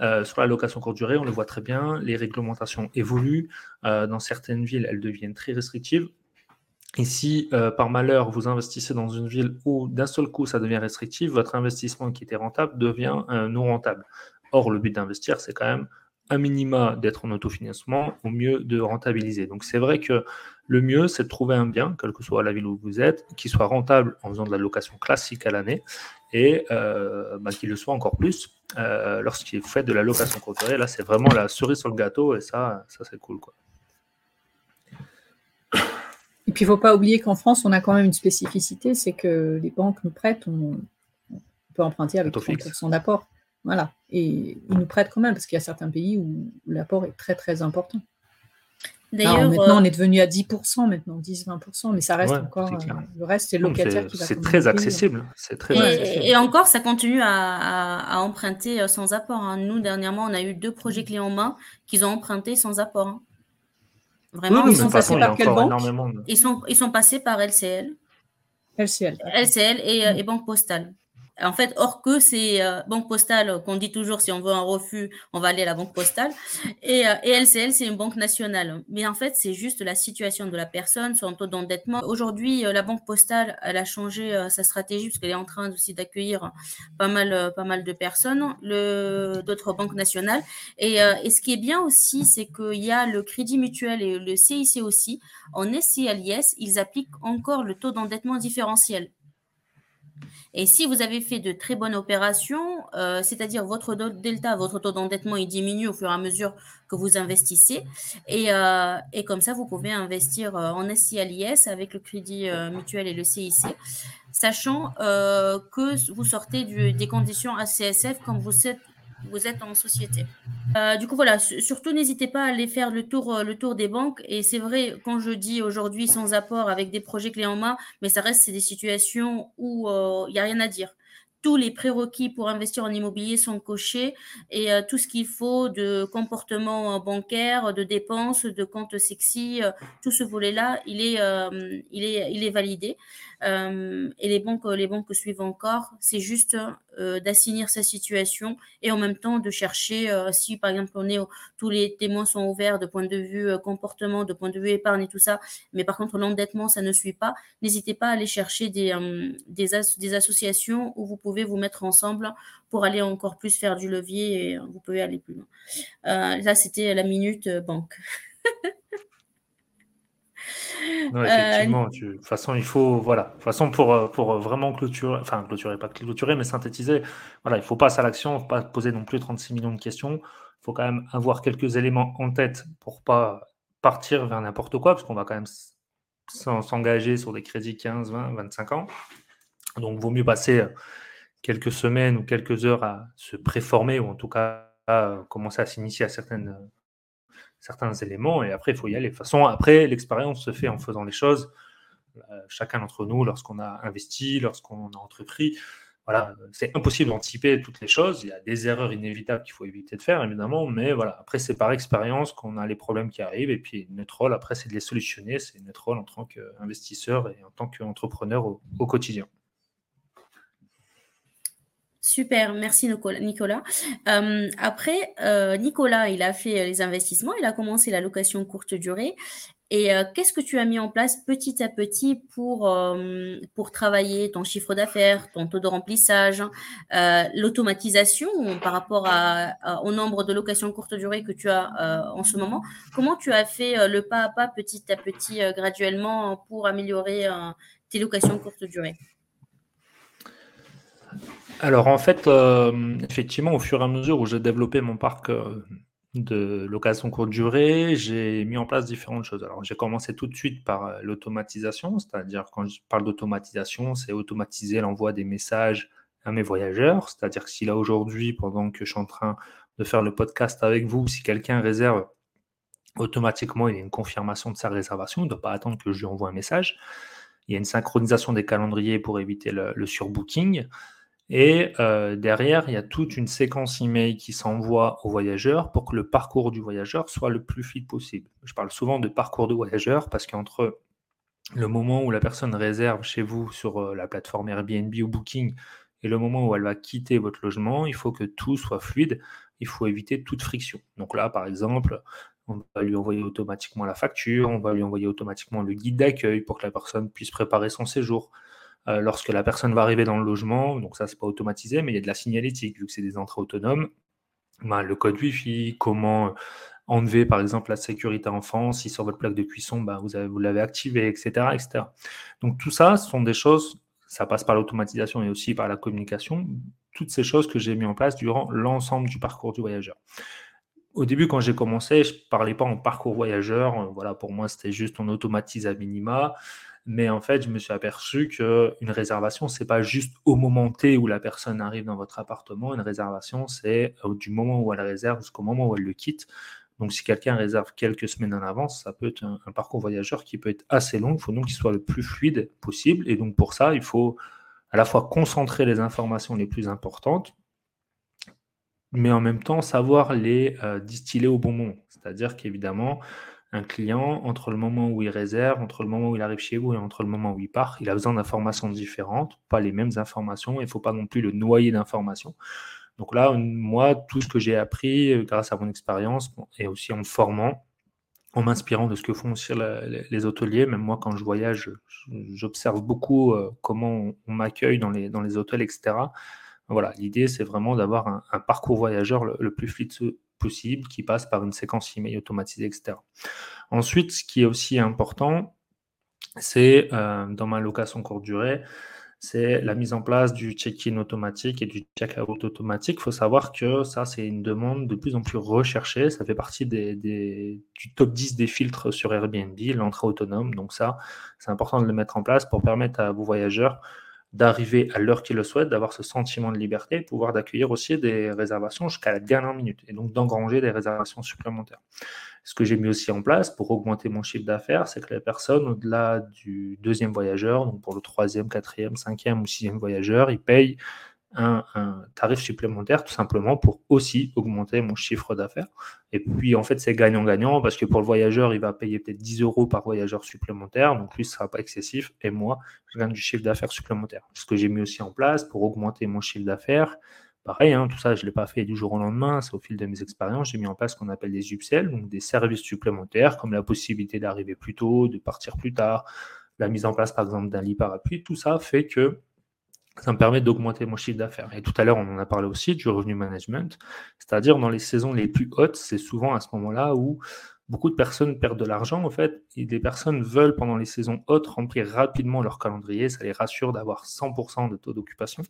euh, sur la location courte durée, on le voit très bien, les réglementations évoluent. Euh, dans certaines villes, elles deviennent très restrictives. Et si euh, par malheur vous investissez dans une ville où d'un seul coup ça devient restrictif, votre investissement qui était rentable devient non rentable. Or, le but d'investir, c'est quand même un minima d'être en autofinancement, au mieux de rentabiliser. Donc c'est vrai que le mieux, c'est de trouver un bien, quelle que soit la ville où vous êtes, qui soit rentable en faisant de la location classique à l'année et euh, bah, qu'il le soit encore plus euh, lorsqu'il fait de la location courte Là, c'est vraiment la cerise sur le gâteau et ça, ça c'est cool. Quoi. Et puis, il ne faut pas oublier qu'en France, on a quand même une spécificité, c'est que les banques nous prêtent, on, peut emprunter avec 30% d'apport. Voilà. Et ils nous prêtent quand même, parce qu'il y a certains pays où l'apport est très, très important. D'ailleurs, maintenant, euh, on est devenu à 10%, maintenant, 10-20%, mais ça reste encore. Euh, le reste, c'est le locataire qui va C'est très accessible. C'est très et, accessible. Et encore, ça continue à, emprunter euh, sans apport. Hein. Nous, dernièrement, on a eu deux projets clés en main qu'ils ont emprunté sans apport. Hein. Vraiment, ils sont passés par quelle banque ils, sont, ils sont passés par LCL. LCL. LCL et, et Banque Postale. En fait, or que c'est euh, banque postale qu'on dit toujours si on veut un refus, on va aller à la banque postale. Et, euh, et LCL, c'est une banque nationale. Mais en fait, c'est juste la situation de la personne, son taux d'endettement. Aujourd'hui, euh, la banque postale, elle a changé euh, sa stratégie parce qu'elle est en train aussi d'accueillir pas mal, pas mal de personnes, le, d'autres banques nationales. Et, et ce qui est bien aussi, c'est qu'il y a le Crédit Mutuel et le CIC aussi. En SCLIS, ils appliquent encore le taux d'endettement différentiel. Et si vous avez fait de très bonnes opérations, euh, c'est-à-dire votre delta, votre taux d'endettement, il diminue au fur et à mesure que vous investissez. Et, euh, comme ça, vous pouvez investir euh, en SCLIS avec le crédit mutuel et le CIC, sachant que vous sortez des conditions ACSF comme vous êtes vous êtes en société. Euh, du coup, voilà, surtout n'hésitez pas à aller faire le tour, euh, le tour des banques. Et c'est vrai, quand je dis aujourd'hui sans apport avec des projets clés en main, mais ça reste, c'est des situations où euh, il n'y a rien à dire tous les prérequis pour investir en immobilier sont cochés et tout ce qu'il faut de comportement bancaire, de dépenses, de compte sexy, tout ce volet-là, il il est, il est validé. Euh, et les banques, les banques suivent encore. C'est juste euh, d'assainir sa situation et en même temps de chercher, euh, si par exemple on est, tous les témoins sont ouverts de point de vue comportement, de point de vue épargne et tout ça, mais par contre l'endettement, ça ne suit pas, n'hésitez pas à aller chercher des, des, des, associations où vous pouvez vous mettre ensemble pour aller encore plus faire du levier et vous pouvez aller plus loin. là, c'était la minute banque. [laughs] Non, effectivement. Euh, de toute façon, il faut, voilà. De toute façon, pour, euh, pour euh, vraiment clôturer, enfin, clôturer, pas clôturer, mais synthétiser, voilà, il faut passer à l'action, il ne faut pas poser non plus 36 millions de questions. Il faut quand même avoir quelques éléments en tête pour pas partir vers n'importe quoi, parce qu'on va quand même s'engager sur des crédits 15, 20, 25 ans. Donc, il vaut mieux passer quelques semaines ou quelques heures à se préformer, ou en tout cas commencer à s'initier à certaines, certains éléments et après, il faut y aller. De toute façon, après, l'expérience se fait en faisant les choses. chacun d'entre nous, lorsqu'on a investi, lorsqu'on a entrepris, voilà, c'est impossible d'anticiper toutes les choses. Il y a des erreurs inévitables qu'il faut éviter de faire, évidemment, mais voilà, après, c'est par expérience qu'on a les problèmes qui arrivent. Et puis, notre rôle, après, c'est de les solutionner. C'est notre rôle en tant qu'investisseur et en tant qu'entrepreneur au, quotidien. Super, merci Nicolas. Euh, après, euh, Nicolas, il a fait les investissements, il a commencé la location courte durée. Et euh, qu'est-ce que tu as mis en place petit à petit pour, pour travailler ton chiffre d'affaires, ton taux de remplissage, l'automatisation par rapport au nombre de locations courte durée que tu as en ce moment? Comment tu as fait le pas à pas, petit à petit, graduellement pour améliorer tes locations courte durée? Alors en fait, effectivement, au fur et à mesure où j'ai développé mon parc de location courte durée, j'ai mis en place différentes choses. Alors, j'ai commencé tout de suite par euh, l'automatisation, c'est-à-dire quand je parle d'automatisation, c'est automatiser l'envoi des messages à mes voyageurs. C'est-à-dire que si là aujourd'hui, pendant que je suis en train de faire le podcast avec vous, si quelqu'un réserve automatiquement, il y a une confirmation de sa réservation, il ne doit pas attendre que je lui envoie un message. Il y a une synchronisation des calendriers pour éviter le surbooking. Et euh, derrière, il y a toute une séquence email qui s'envoie au voyageur pour que le parcours du voyageur soit le plus fluide possible. Je parle souvent de parcours de voyageur parce qu'entre le moment où la personne réserve chez vous sur euh, la plateforme Airbnb ou Booking et le moment où elle va quitter votre logement, il faut que tout soit fluide. Il faut éviter toute friction. Donc là, par exemple, on va lui envoyer automatiquement la facture, on va lui envoyer automatiquement le guide d'accueil pour que la personne puisse préparer son séjour. Euh, lorsque la personne va arriver dans le logement, donc ça c'est pas automatisé, mais il y a de la signalétique, vu que c'est des entrées autonomes, ben, le code Wi-Fi, comment enlever par exemple la sécurité enfant, si sur votre plaque de cuisson, ben, vous, l'avez activé, etc.. Donc tout ça, ce sont des choses, ça passe par l'automatisation et aussi par la communication, toutes ces choses que j'ai mis en place durant l'ensemble du parcours du voyageur. Au début, quand j'ai commencé, je ne parlais pas en parcours voyageur. Voilà, pour moi, c'était juste on automatise à minima. Mais en fait, je me suis aperçu qu'une réservation, c'est pas juste au moment T où la personne arrive dans votre appartement. Une réservation, c'est euh, du moment où elle réserve jusqu'au moment où elle le quitte. Donc, si quelqu'un réserve quelques semaines en avance, ça peut être un, parcours voyageur qui peut être assez long. Il faut donc qu'il soit le plus fluide possible. Et donc, pour ça, il faut à la fois concentrer les informations les plus importantes, mais en même temps savoir les euh, distiller au bon moment. C'est-à-dire qu'évidemment, un client, entre le moment où il réserve, entre le moment où il arrive chez vous et entre le moment où il part, il a besoin d'informations différentes, pas les mêmes informations. Il ne faut pas non plus le noyer d'informations. Donc là, moi, tout ce que j'ai appris euh, grâce à mon expérience et aussi en me formant, en m'inspirant de ce que font aussi les hôteliers, même moi quand je voyage, j'observe beaucoup euh, comment on, m'accueille dans les, dans les hôtels, etc. Voilà, l'idée c'est vraiment d'avoir un, parcours voyageur le plus fluide possible qui passe par une séquence email automatisée, etc. Ensuite, ce qui est aussi important, c'est euh, dans ma location courte durée, c'est la mise en place du check-in automatique et du check-out automatique. Il faut savoir que ça, c'est une demande de plus en plus recherchée. Ça fait partie des, du top 10 des filtres sur Airbnb, l'entrée autonome. Donc ça, c'est important de le mettre en place pour permettre à vos voyageurs d'arriver à l'heure qu'ils le souhaitent, d'avoir ce sentiment de liberté, pouvoir d'accueillir aussi des réservations jusqu'à la dernière minute, et donc d'engranger des réservations supplémentaires. Ce que j'ai mis aussi en place pour augmenter mon chiffre d'affaires, c'est que les personnes, au-delà du deuxième voyageur, donc pour le troisième, quatrième, cinquième ou sixième voyageur, ils payent un, tarif supplémentaire tout simplement pour aussi augmenter mon chiffre d'affaires. Et puis en fait c'est gagnant-gagnant parce que pour le voyageur il va payer peut-être 10 euros par voyageur supplémentaire, donc lui ce ne sera pas excessif. Et moi je gagne du chiffre d'affaires supplémentaire. Ce que j'ai mis aussi en place pour augmenter mon chiffre d'affaires, pareil, hein, tout ça je ne l'ai pas fait du jour au lendemain, c'est au fil de mes expériences, j'ai mis en place ce qu'on appelle des upsells, donc des services supplémentaires comme la possibilité d'arriver plus tôt, de partir plus tard, la mise en place par exemple d'un lit parapluie, tout ça fait que ça me permet d'augmenter mon chiffre d'affaires. Et tout à l'heure, on en a parlé aussi du revenu management, c'est-à-dire dans les saisons les plus hautes, c'est souvent à ce moment-là où beaucoup de personnes perdent de l'argent, en fait, et des personnes veulent, pendant les saisons hautes, remplir rapidement leur calendrier, ça les rassure d'avoir 100% de taux d'occupation,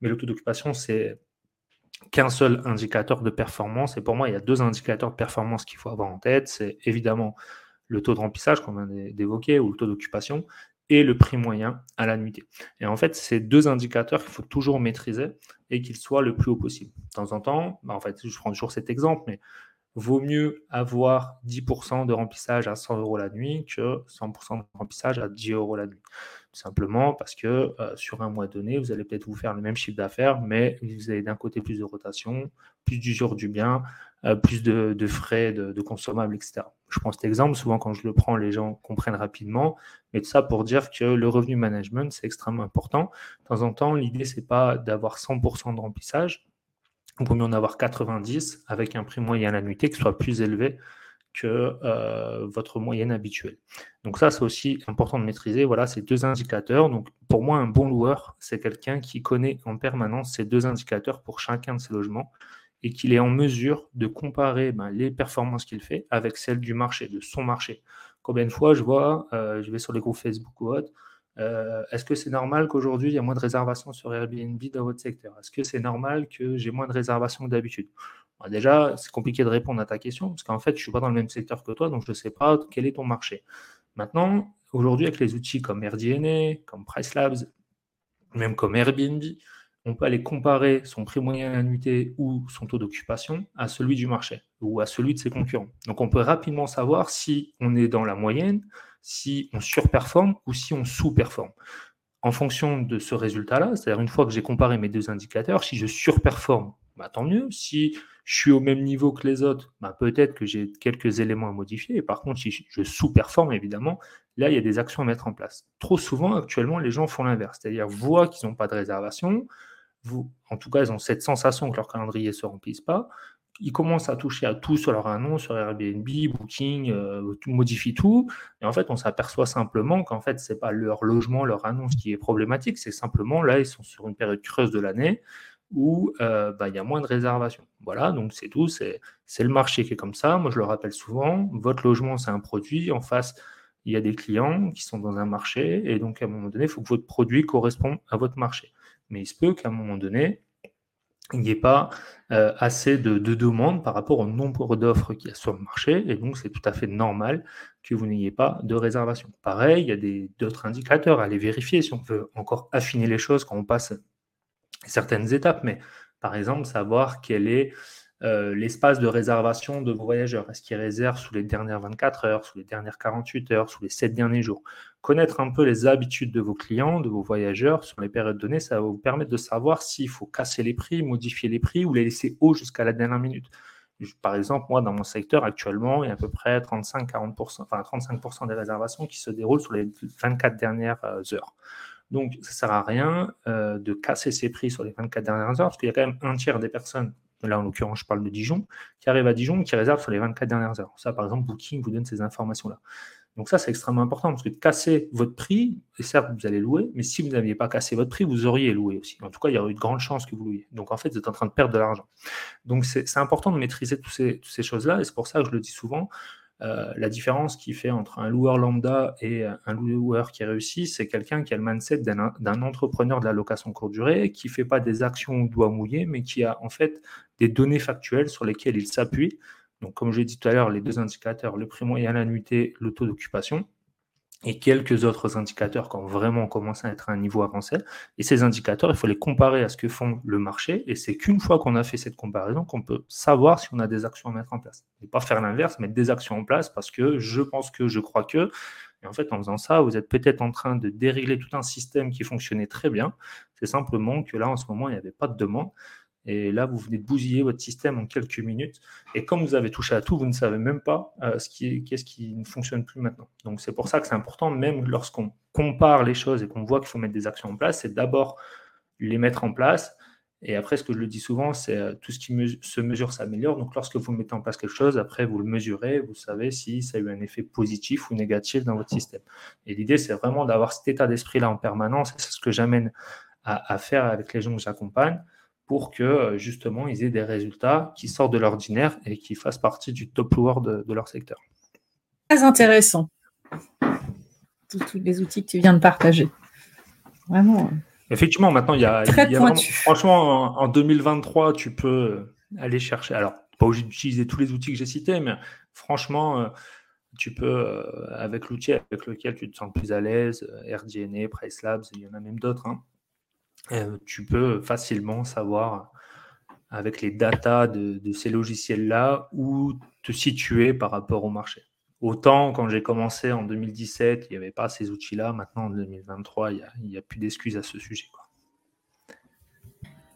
mais le taux d'occupation, c'est qu'un seul indicateur de performance, et pour moi, il y a deux indicateurs de performance qu'il faut avoir en tête, c'est évidemment le taux de remplissage qu'on vient d'évoquer ou le taux d'occupation, et le prix moyen à la nuitée. Et en fait, c'est deux indicateurs qu'il faut toujours maîtriser et qu'ils soient le plus haut possible. De temps en temps, bah, en fait, je prends toujours cet exemple, mais vaut mieux avoir 10% de remplissage à 100 euros la nuit que 100% de remplissage à 10 euros la nuit. simplement parce que euh, sur un mois donné, vous allez peut-être vous faire le même chiffre d'affaires, mais vous avez d'un côté plus de rotation, plus d'usure du bien, euh, plus de, frais de, consommables, etc. Je prends cet exemple, souvent quand je le prends, les gens comprennent rapidement, mais tout ça pour dire que le revenu management, c'est extrêmement important. De temps en temps, l'idée, c'est pas d'avoir 100% de remplissage, on peut mieux en avoir 90 avec un prix moyen nuitée qui soit plus élevé que euh, votre moyenne habituelle. Donc ça, c'est aussi important de maîtriser voilà, ces deux indicateurs. Donc pour moi, un bon loueur, c'est quelqu'un qui connaît en permanence ces deux indicateurs pour chacun de ses logements et qu'il est en mesure de comparer ben, les performances qu'il fait avec celles du marché, de son marché. Combien de fois je vois, euh, je vais sur les groupes Facebook ou autre, euh, est-ce que c'est normal qu'aujourd'hui il y a moins de réservations sur Airbnb dans votre secteur? Est-ce que c'est normal que j'ai moins de réservations que d'habitude? Déjà, c'est compliqué de répondre à ta question parce qu'en fait, je ne suis pas dans le même secteur que toi, donc je ne sais pas quel est ton marché. Maintenant, aujourd'hui, avec les outils comme AirDNA, comme PriceLabs, même comme Airbnb, on peut aller comparer son prix moyen à nuitée ou son taux d'occupation à celui du marché ou à celui de ses concurrents. Donc on peut rapidement savoir si on est dans la moyenne, si on surperforme ou si on sous-performe. En fonction de ce résultat-là, c'est-à-dire une fois que j'ai comparé mes deux indicateurs, si je surperforme, bah, tant mieux. Si je suis au même niveau que les autres, bah, peut-être que j'ai quelques éléments à modifier. Et par contre, si je sous-performe, évidemment, là, il y a des actions à mettre en place. Trop souvent, actuellement, les gens font l'inverse, c'est-à-dire voient qu'ils n'ont pas de réservation, en tout cas, ils ont cette sensation que leur calendrier ne se remplisse pas. Ils commencent à toucher à tout sur leur annonce, sur Airbnb, Booking, euh, modifient tout. Et en fait, on s'aperçoit simplement qu'en fait, ce n'est pas leur logement, leur annonce qui est problématique. C'est simplement là, ils sont sur une période creuse de l'année où euh, bah, il y a moins de réservations. Voilà, donc c'est tout. C'est le marché qui est comme ça. Moi, je le rappelle souvent. Votre logement, c'est un produit. En face, il y a des clients qui sont dans un marché. Et donc, à un moment donné, il faut que votre produit corresponde à votre marché mais il se peut qu'à un moment donné, il n'y ait pas euh, assez de, demandes par rapport au nombre d'offres qu'il y a sur le marché, et donc c'est tout à fait normal que vous n'ayez pas de réservation. Pareil, il y a d'autres indicateurs à aller vérifier si on veut encore affiner les choses quand on passe certaines étapes, mais par exemple, savoir quelle est euh, l'espace de réservation de voyageurs. Est-ce qu'ils réservent sous les dernières 24 heures, sous les dernières 48 heures, sous les 7 derniers jours? Connaître un peu les habitudes de vos clients, de vos voyageurs sur les périodes données, ça va vous permettre de savoir s'il faut casser les prix, modifier les prix ou les laisser hauts jusqu'à la dernière minute. Par exemple, moi, dans mon secteur, actuellement, il y a à peu près 35-40%, enfin 35% des réservations qui se déroulent sur les 24 dernières euh, heures. Donc, ça ne sert à rien euh, de casser ces prix sur les 24 dernières heures, parce qu'il y a quand même un tiers des personnes là en l'occurrence je parle de Dijon, qui arrive à Dijon, qui réserve sur les 24 dernières heures. Ça, par exemple, Booking vous donne ces informations-là. Donc ça, c'est extrêmement important, parce que de casser votre prix, et certes, vous allez louer, mais si vous n'aviez pas cassé votre prix, vous auriez loué aussi. En tout cas, il y aurait eu de grandes chances que vous louiez. Donc en fait, vous êtes en train de perdre de l'argent. Donc c'est important de maîtriser toutes ces, choses-là, et c'est pour ça que je le dis souvent, euh, la différence qui fait entre un loueur lambda et un loueur qui réussit, c'est quelqu'un qui a le mindset d'un entrepreneur de la location courte durée, qui ne fait pas des actions au doigt mouillé, mais qui a en fait des données factuelles sur lesquelles il s'appuie. Donc, comme je l'ai dit tout à l'heure, les deux indicateurs, le prix moyen à l'annuité, le taux d'occupation et quelques autres indicateurs quand vraiment on commence à être à un niveau avancé. Et ces indicateurs, il faut les comparer à ce que font le marché. Et c'est qu'une fois qu'on a fait cette comparaison qu'on peut savoir si on a des actions à mettre en place. Et pas faire l'inverse, mettre des actions en place parce que je pense que, je crois que. Et en fait, en faisant ça, vous êtes peut-être en train de dérégler tout un système qui fonctionnait très bien. C'est simplement que là, en ce moment, il n'y avait pas de demande. Et là, vous venez de bousiller votre système en quelques minutes. Et comme vous avez touché à tout, vous ne savez même pas euh, ce qui qu'est-ce qui ne fonctionne plus maintenant. Donc c'est pour ça que c'est important, même lorsqu'on compare les choses et qu'on voit qu'il faut mettre des actions en place, c'est d'abord les mettre en place. Et après, ce que je le dis souvent, c'est euh, tout ce qui se mesure s'améliore. Donc lorsque vous mettez en place quelque chose, après vous le mesurez, vous savez si ça a eu un effet positif ou négatif dans votre système. Et l'idée, c'est vraiment d'avoir cet état d'esprit-là en permanence. Et c'est ce que j'amène à, à faire avec les gens que j'accompagne pour que euh, justement ils aient des résultats qui sortent de l'ordinaire et qui fassent partie du top loueur de, leur secteur. Très intéressant. Tous, les outils que tu viens de partager. Vraiment. Euh, Effectivement, maintenant, il y a, franchement, en, 2023, tu peux aller chercher. Alors, pas obligé d'utiliser tous les outils que j'ai cités, mais franchement, tu peux, avec l'outil avec lequel tu te sens plus à l'aise, RDNA, PriceLabs, il y en a même d'autres, hein, tu peux facilement savoir avec les datas de, ces logiciels-là où te situer par rapport au marché. Autant quand j'ai commencé en 2017, il n'y avait pas ces outils-là. Maintenant, en 2023, il n'y a, plus d'excuses à ce sujet.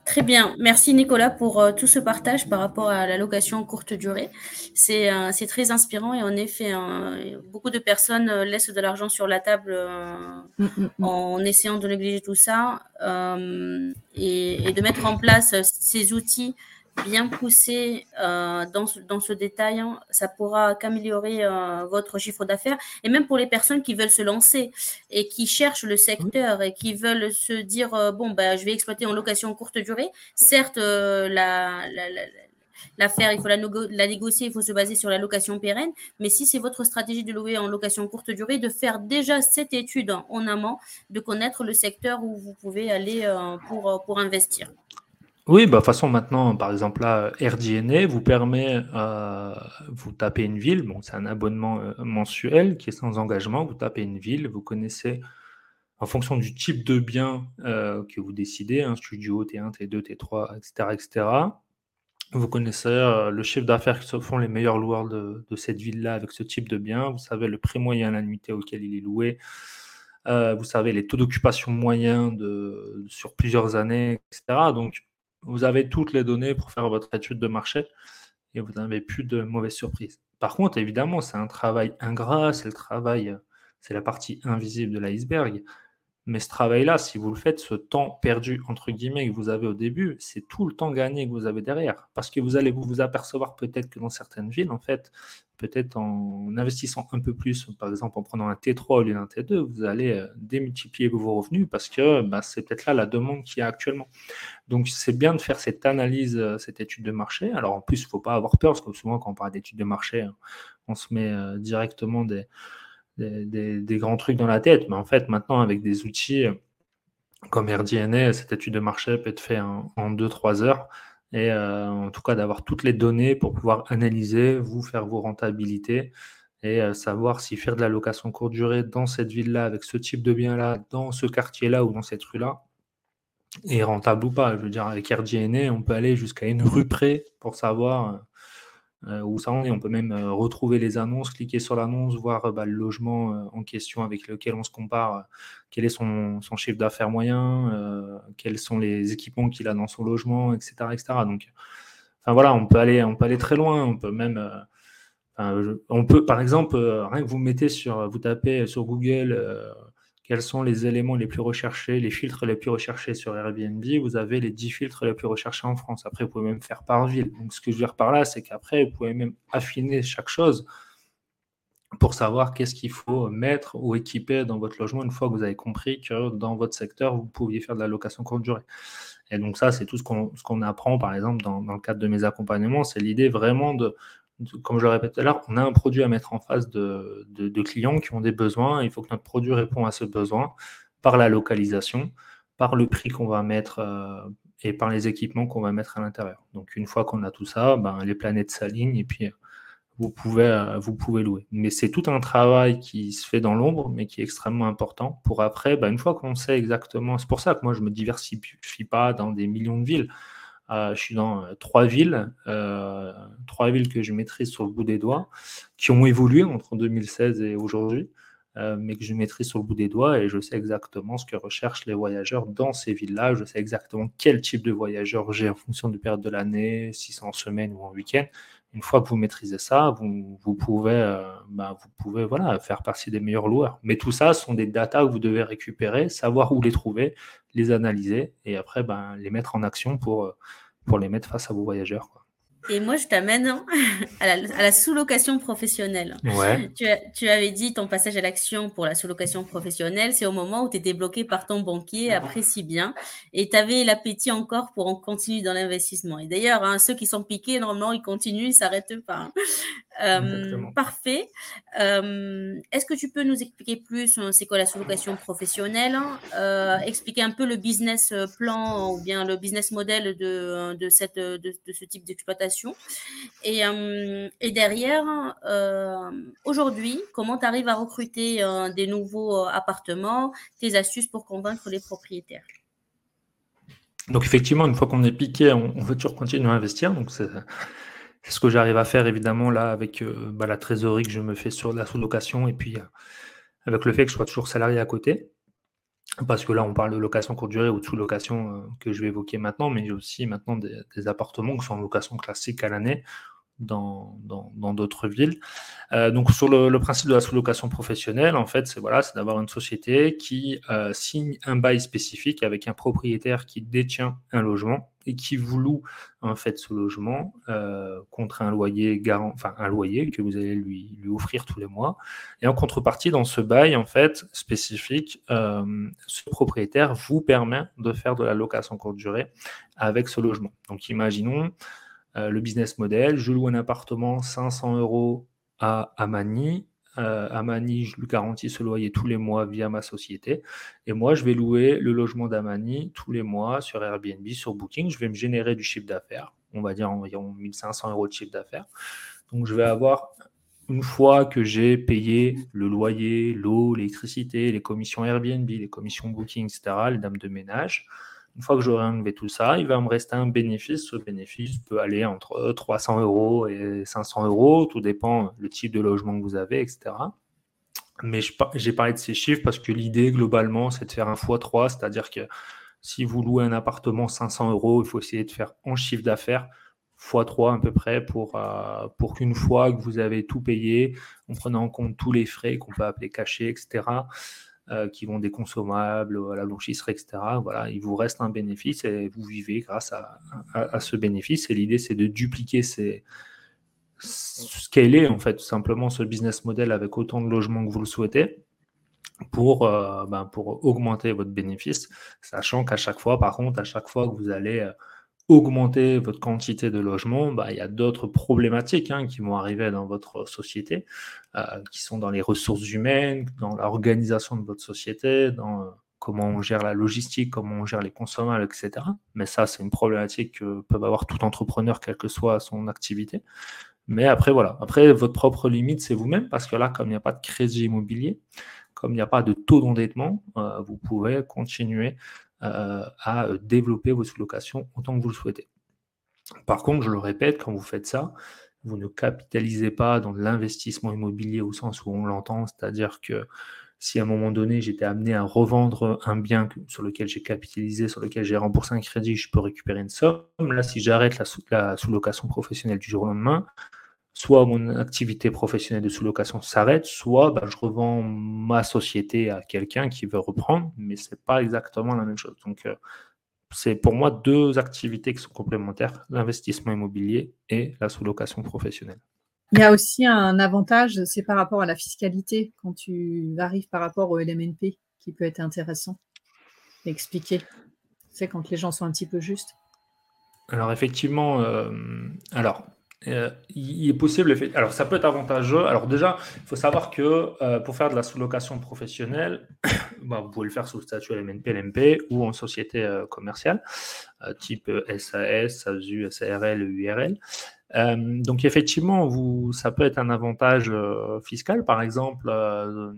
Très bien. Merci Nicolas pour euh, tout ce partage par rapport à la location courte durée. C'est euh, très inspirant et en effet, hein, beaucoup de personnes euh, laissent de l'argent sur la table mm, mm, mm. en essayant de négliger tout ça et, de mettre en place ces outils bien poussé euh, dans, ce, dans ce détail, hein, ça pourra qu'améliorer euh, votre chiffre d'affaires. Et même pour les personnes qui veulent se lancer et qui cherchent le secteur et qui veulent se dire, euh, bon, bah, je vais exploiter en location courte durée. Certes, la, l'affaire, il faut la, la, négocier, il faut se baser sur la location pérenne. Mais si c'est votre stratégie de louer en location courte durée, de faire déjà cette étude en amont, de connaître le secteur où vous pouvez aller pour, pour investir. Oui, bah, de toute façon, maintenant, par exemple, là, RDNA vous permet, euh, vous tapez une ville, bon, c'est un abonnement euh, mensuel qui est sans engagement, vous tapez une ville, vous connaissez, en fonction du type de bien euh, que vous décidez, un studio, T1, T2, T3, etc., etc., vous connaissez le chiffre d'affaires qui se font les meilleurs loueurs de, cette ville-là avec ce type de bien, vous savez le prix moyen à la nuitée auquel il est loué, vous savez les taux d'occupation moyens de, sur plusieurs années, etc. Donc, vous avez toutes les données pour faire votre étude de marché et vous n'avez plus de mauvaises surprises. Par contre, évidemment, c'est un travail ingrat, c'est le travail, c'est la partie invisible de l'iceberg. Mais ce travail-là, si vous le faites, ce temps perdu, entre guillemets, que vous avez au début, c'est tout le temps gagné que vous avez derrière. Parce que vous allez vous apercevoir peut-être que dans certaines villes, en fait, peut-être en investissant un peu plus, par exemple en prenant un T3 au lieu d'un T2, vous allez euh, démultiplier vos revenus parce que bah, c'est peut-être là la demande qu'il y a actuellement. Donc c'est bien de faire cette analyse, euh, cette étude de marché. Alors en plus, il ne faut pas avoir peur, parce que souvent quand on parle d'étude de marché, hein, on se met euh, directement des grands trucs dans la tête. Mais en fait, maintenant, avec des outils comme RDNA, cette étude de marché peut être faite en, 2-3 heures. Et euh, en tout cas, d'avoir toutes les données pour pouvoir analyser, vous faire vos rentabilités et euh, savoir si faire de la location courte durée dans cette ville-là, avec ce type de bien-là, dans ce quartier-là ou dans cette rue-là, est rentable ou pas. Je veux dire, avec RDNA, on peut aller jusqu'à une rue près pour savoir euh. On peut même euh, retrouver les annonces, cliquer sur l'annonce, voir bah, le logement euh, en question avec lequel on se compare, quel est son, chiffre d'affaires moyen, quels sont les équipements qu'il a dans son logement, etc. etc. Voilà, on peut aller, on peut très loin. On peut même, on peut, par exemple, rien que vous mettez sur, vous tapez sur Google quels sont les éléments les plus recherchés, les filtres les plus recherchés sur Airbnb, vous avez les 10 filtres les plus recherchés en France. Après, vous pouvez même faire par ville. Donc, ce que je veux dire par là, c'est qu'après, vous pouvez même affiner chaque chose pour savoir qu'est-ce qu'il faut mettre ou équiper dans votre logement une fois que vous avez compris que dans votre secteur, vous pouviez faire de la location courte durée. Et donc ça, c'est tout ce qu'on apprend, par exemple, dans, dans, le cadre de mes accompagnements. C'est l'idée vraiment de, comme je le répète tout à l'heure, on a un produit à mettre en face de, clients qui ont des besoins. Il faut que notre produit réponde à ce besoin par la localisation, par le prix qu'on va mettre euh, et par les équipements qu'on va mettre à l'intérieur. Donc une fois qu'on a tout ça, ben, les planètes s'alignent et puis vous pouvez, euh, vous pouvez louer. Mais c'est tout un travail qui se fait dans l'ombre, mais qui est extrêmement important pour après, ben, une fois qu'on sait exactement, c'est pour ça que moi je me diversifie pas dans des millions de villes. Euh, je suis dans euh, trois villes, euh, trois villes que je maîtrise sur le bout des doigts, qui ont évolué entre 2016 et aujourd'hui, mais que je maîtrise sur le bout des doigts et je sais exactement ce que recherchent les voyageurs dans ces villes-là. Je sais exactement quel type de voyageurs j'ai en fonction de période de l'année, si c'est en semaine ou en week-end. Une fois que vous maîtrisez ça, vous, pouvez, bah, vous pouvez voilà, faire partie des meilleurs loueurs. Mais tout ça sont des datas que vous devez récupérer, savoir où les trouver, les analyser et après ben, les mettre en action pour, pour les mettre face à vos voyageurs. Et moi, je t'amène hein, [laughs] à la, sous-location professionnelle. Ouais. Tu, tu, avais dit ton passage à l'action pour la sous-location professionnelle, c'est au moment où tu étais bloqué par ton banquier, après si bien, et tu avais l'appétit encore pour en continuer dans l'investissement. Et d'ailleurs, hein, ceux qui sont piqués, normalement, ils continuent, ils ne s'arrêtent pas. Hein. Parfait. Est-ce que tu peux nous expliquer plus c'est quoi la sous-location professionnelle Expliquer un peu le business plan ou bien le business model de, de, cette, de, ce type d'exploitation? Et, et, derrière, aujourd'hui, comment tu arrives à recruter des nouveaux appartements, tes astuces pour convaincre les propriétaires? Donc effectivement, une fois qu'on est piqué, on, veut toujours continuer à investir. Donc c'est ce que j'arrive à faire évidemment là avec euh, bah, la trésorerie que je me fais sur la sous-location et puis euh, avec le fait que je sois toujours salarié à côté. Parce que là, on parle de location courte durée ou de sous-location euh, que je vais évoquer maintenant, mais j'ai aussi maintenant des appartements qui sont en location classique à l'année dans d'autres villes. Euh, donc sur le, principe de la sous-location professionnelle, en fait, c'est voilà, c'est d'avoir une société qui euh, signe un bail spécifique avec un propriétaire qui détient un logement et qui vous loue en fait ce logement euh, contre un loyer garant, enfin un loyer que vous allez lui, lui offrir tous les mois. Et en contrepartie, dans ce bail en fait spécifique, ce propriétaire vous permet de faire de la location courte durée avec ce logement. Donc imaginons euh, le business model, je loue un appartement 500 euros à Amani. Euh, Amani, je lui garantis ce loyer tous les mois via ma société. Et moi, je vais louer le logement d'Amani tous les mois sur Airbnb, sur Booking. Je vais me générer du chiffre d'affaires, on va dire environ 1500 euros de chiffre d'affaires. Donc, je vais avoir, une fois que j'ai payé le loyer, l'eau, l'électricité, les commissions Airbnb, les commissions Booking, etc., les dames de ménage, une fois que j'aurai enlevé tout ça, il va me rester un bénéfice. Ce bénéfice peut aller entre 300 euros et 500 euros, tout dépend le type de logement que vous avez, etc. Mais j'ai parlé de ces chiffres parce que l'idée, globalement, c'est de faire un x3, c'est-à-dire que si vous louez un appartement 500 euros, il faut essayer de faire en chiffre d'affaires x3 à peu près pour, euh, pour qu'une fois que vous avez tout payé, en prenant en compte tous les frais qu'on peut appeler cachés, etc., euh, qui vont des consommables, à la blanchisserie, etc. Voilà, il vous reste un bénéfice et vous vivez grâce à, ce bénéfice. Et l'idée, c'est de dupliquer ces, est en fait, tout simplement ce business model avec autant de logements que vous le souhaitez pour, euh, ben, pour augmenter votre bénéfice, sachant qu'à chaque fois, par contre, à chaque fois que vous allez euh, augmenter votre quantité de logements, bah, il y a d'autres problématiques hein, qui vont arriver dans votre société, euh, qui sont dans les ressources humaines, dans l'organisation de votre société, dans euh, comment on gère la logistique, comment on gère les consommables, etc. Mais ça, c'est une problématique que peuvent avoir tout entrepreneur, quelle que soit son activité. Mais après, voilà. Après, votre propre limite, c'est vous-même, parce que là, comme il n'y a pas de crédit immobilier, comme il n'y a pas de taux d'endettement, euh, vous pouvez continuer à développer votre sous-location autant que vous le souhaitez. Par contre, je le répète, quand vous faites ça, vous ne capitalisez pas dans l'investissement immobilier au sens où on l'entend, c'est-à-dire que si à un moment donné j'étais amené à revendre un bien sur lequel j'ai capitalisé, sur lequel j'ai remboursé un crédit, je peux récupérer une somme. Là, si j'arrête la sous-location professionnelle du jour au lendemain, soit mon activité professionnelle de sous-location s'arrête, soit bah, je revends ma société à quelqu'un qui veut reprendre, mais ce n'est pas exactement la même chose. Donc, euh, c'est pour moi deux activités qui sont complémentaires, l'investissement immobilier et la sous-location professionnelle. Il y a aussi un avantage, c'est par rapport à la fiscalité, quand tu arrives par rapport au LMNP, qui peut être intéressant expliquer. C'est quand les gens sont un petit peu justes. Alors effectivement, euh, alors euh, il est possible, alors ça peut être avantageux. Alors déjà, il faut savoir que euh, pour faire de la sous-location professionnelle, [coughs] bah, vous pouvez le faire sous le statut LMNP, LMP ou en société euh, commerciale, type SAS, SASU, SARL, URL. donc effectivement, ça peut être un avantage fiscal, par exemple.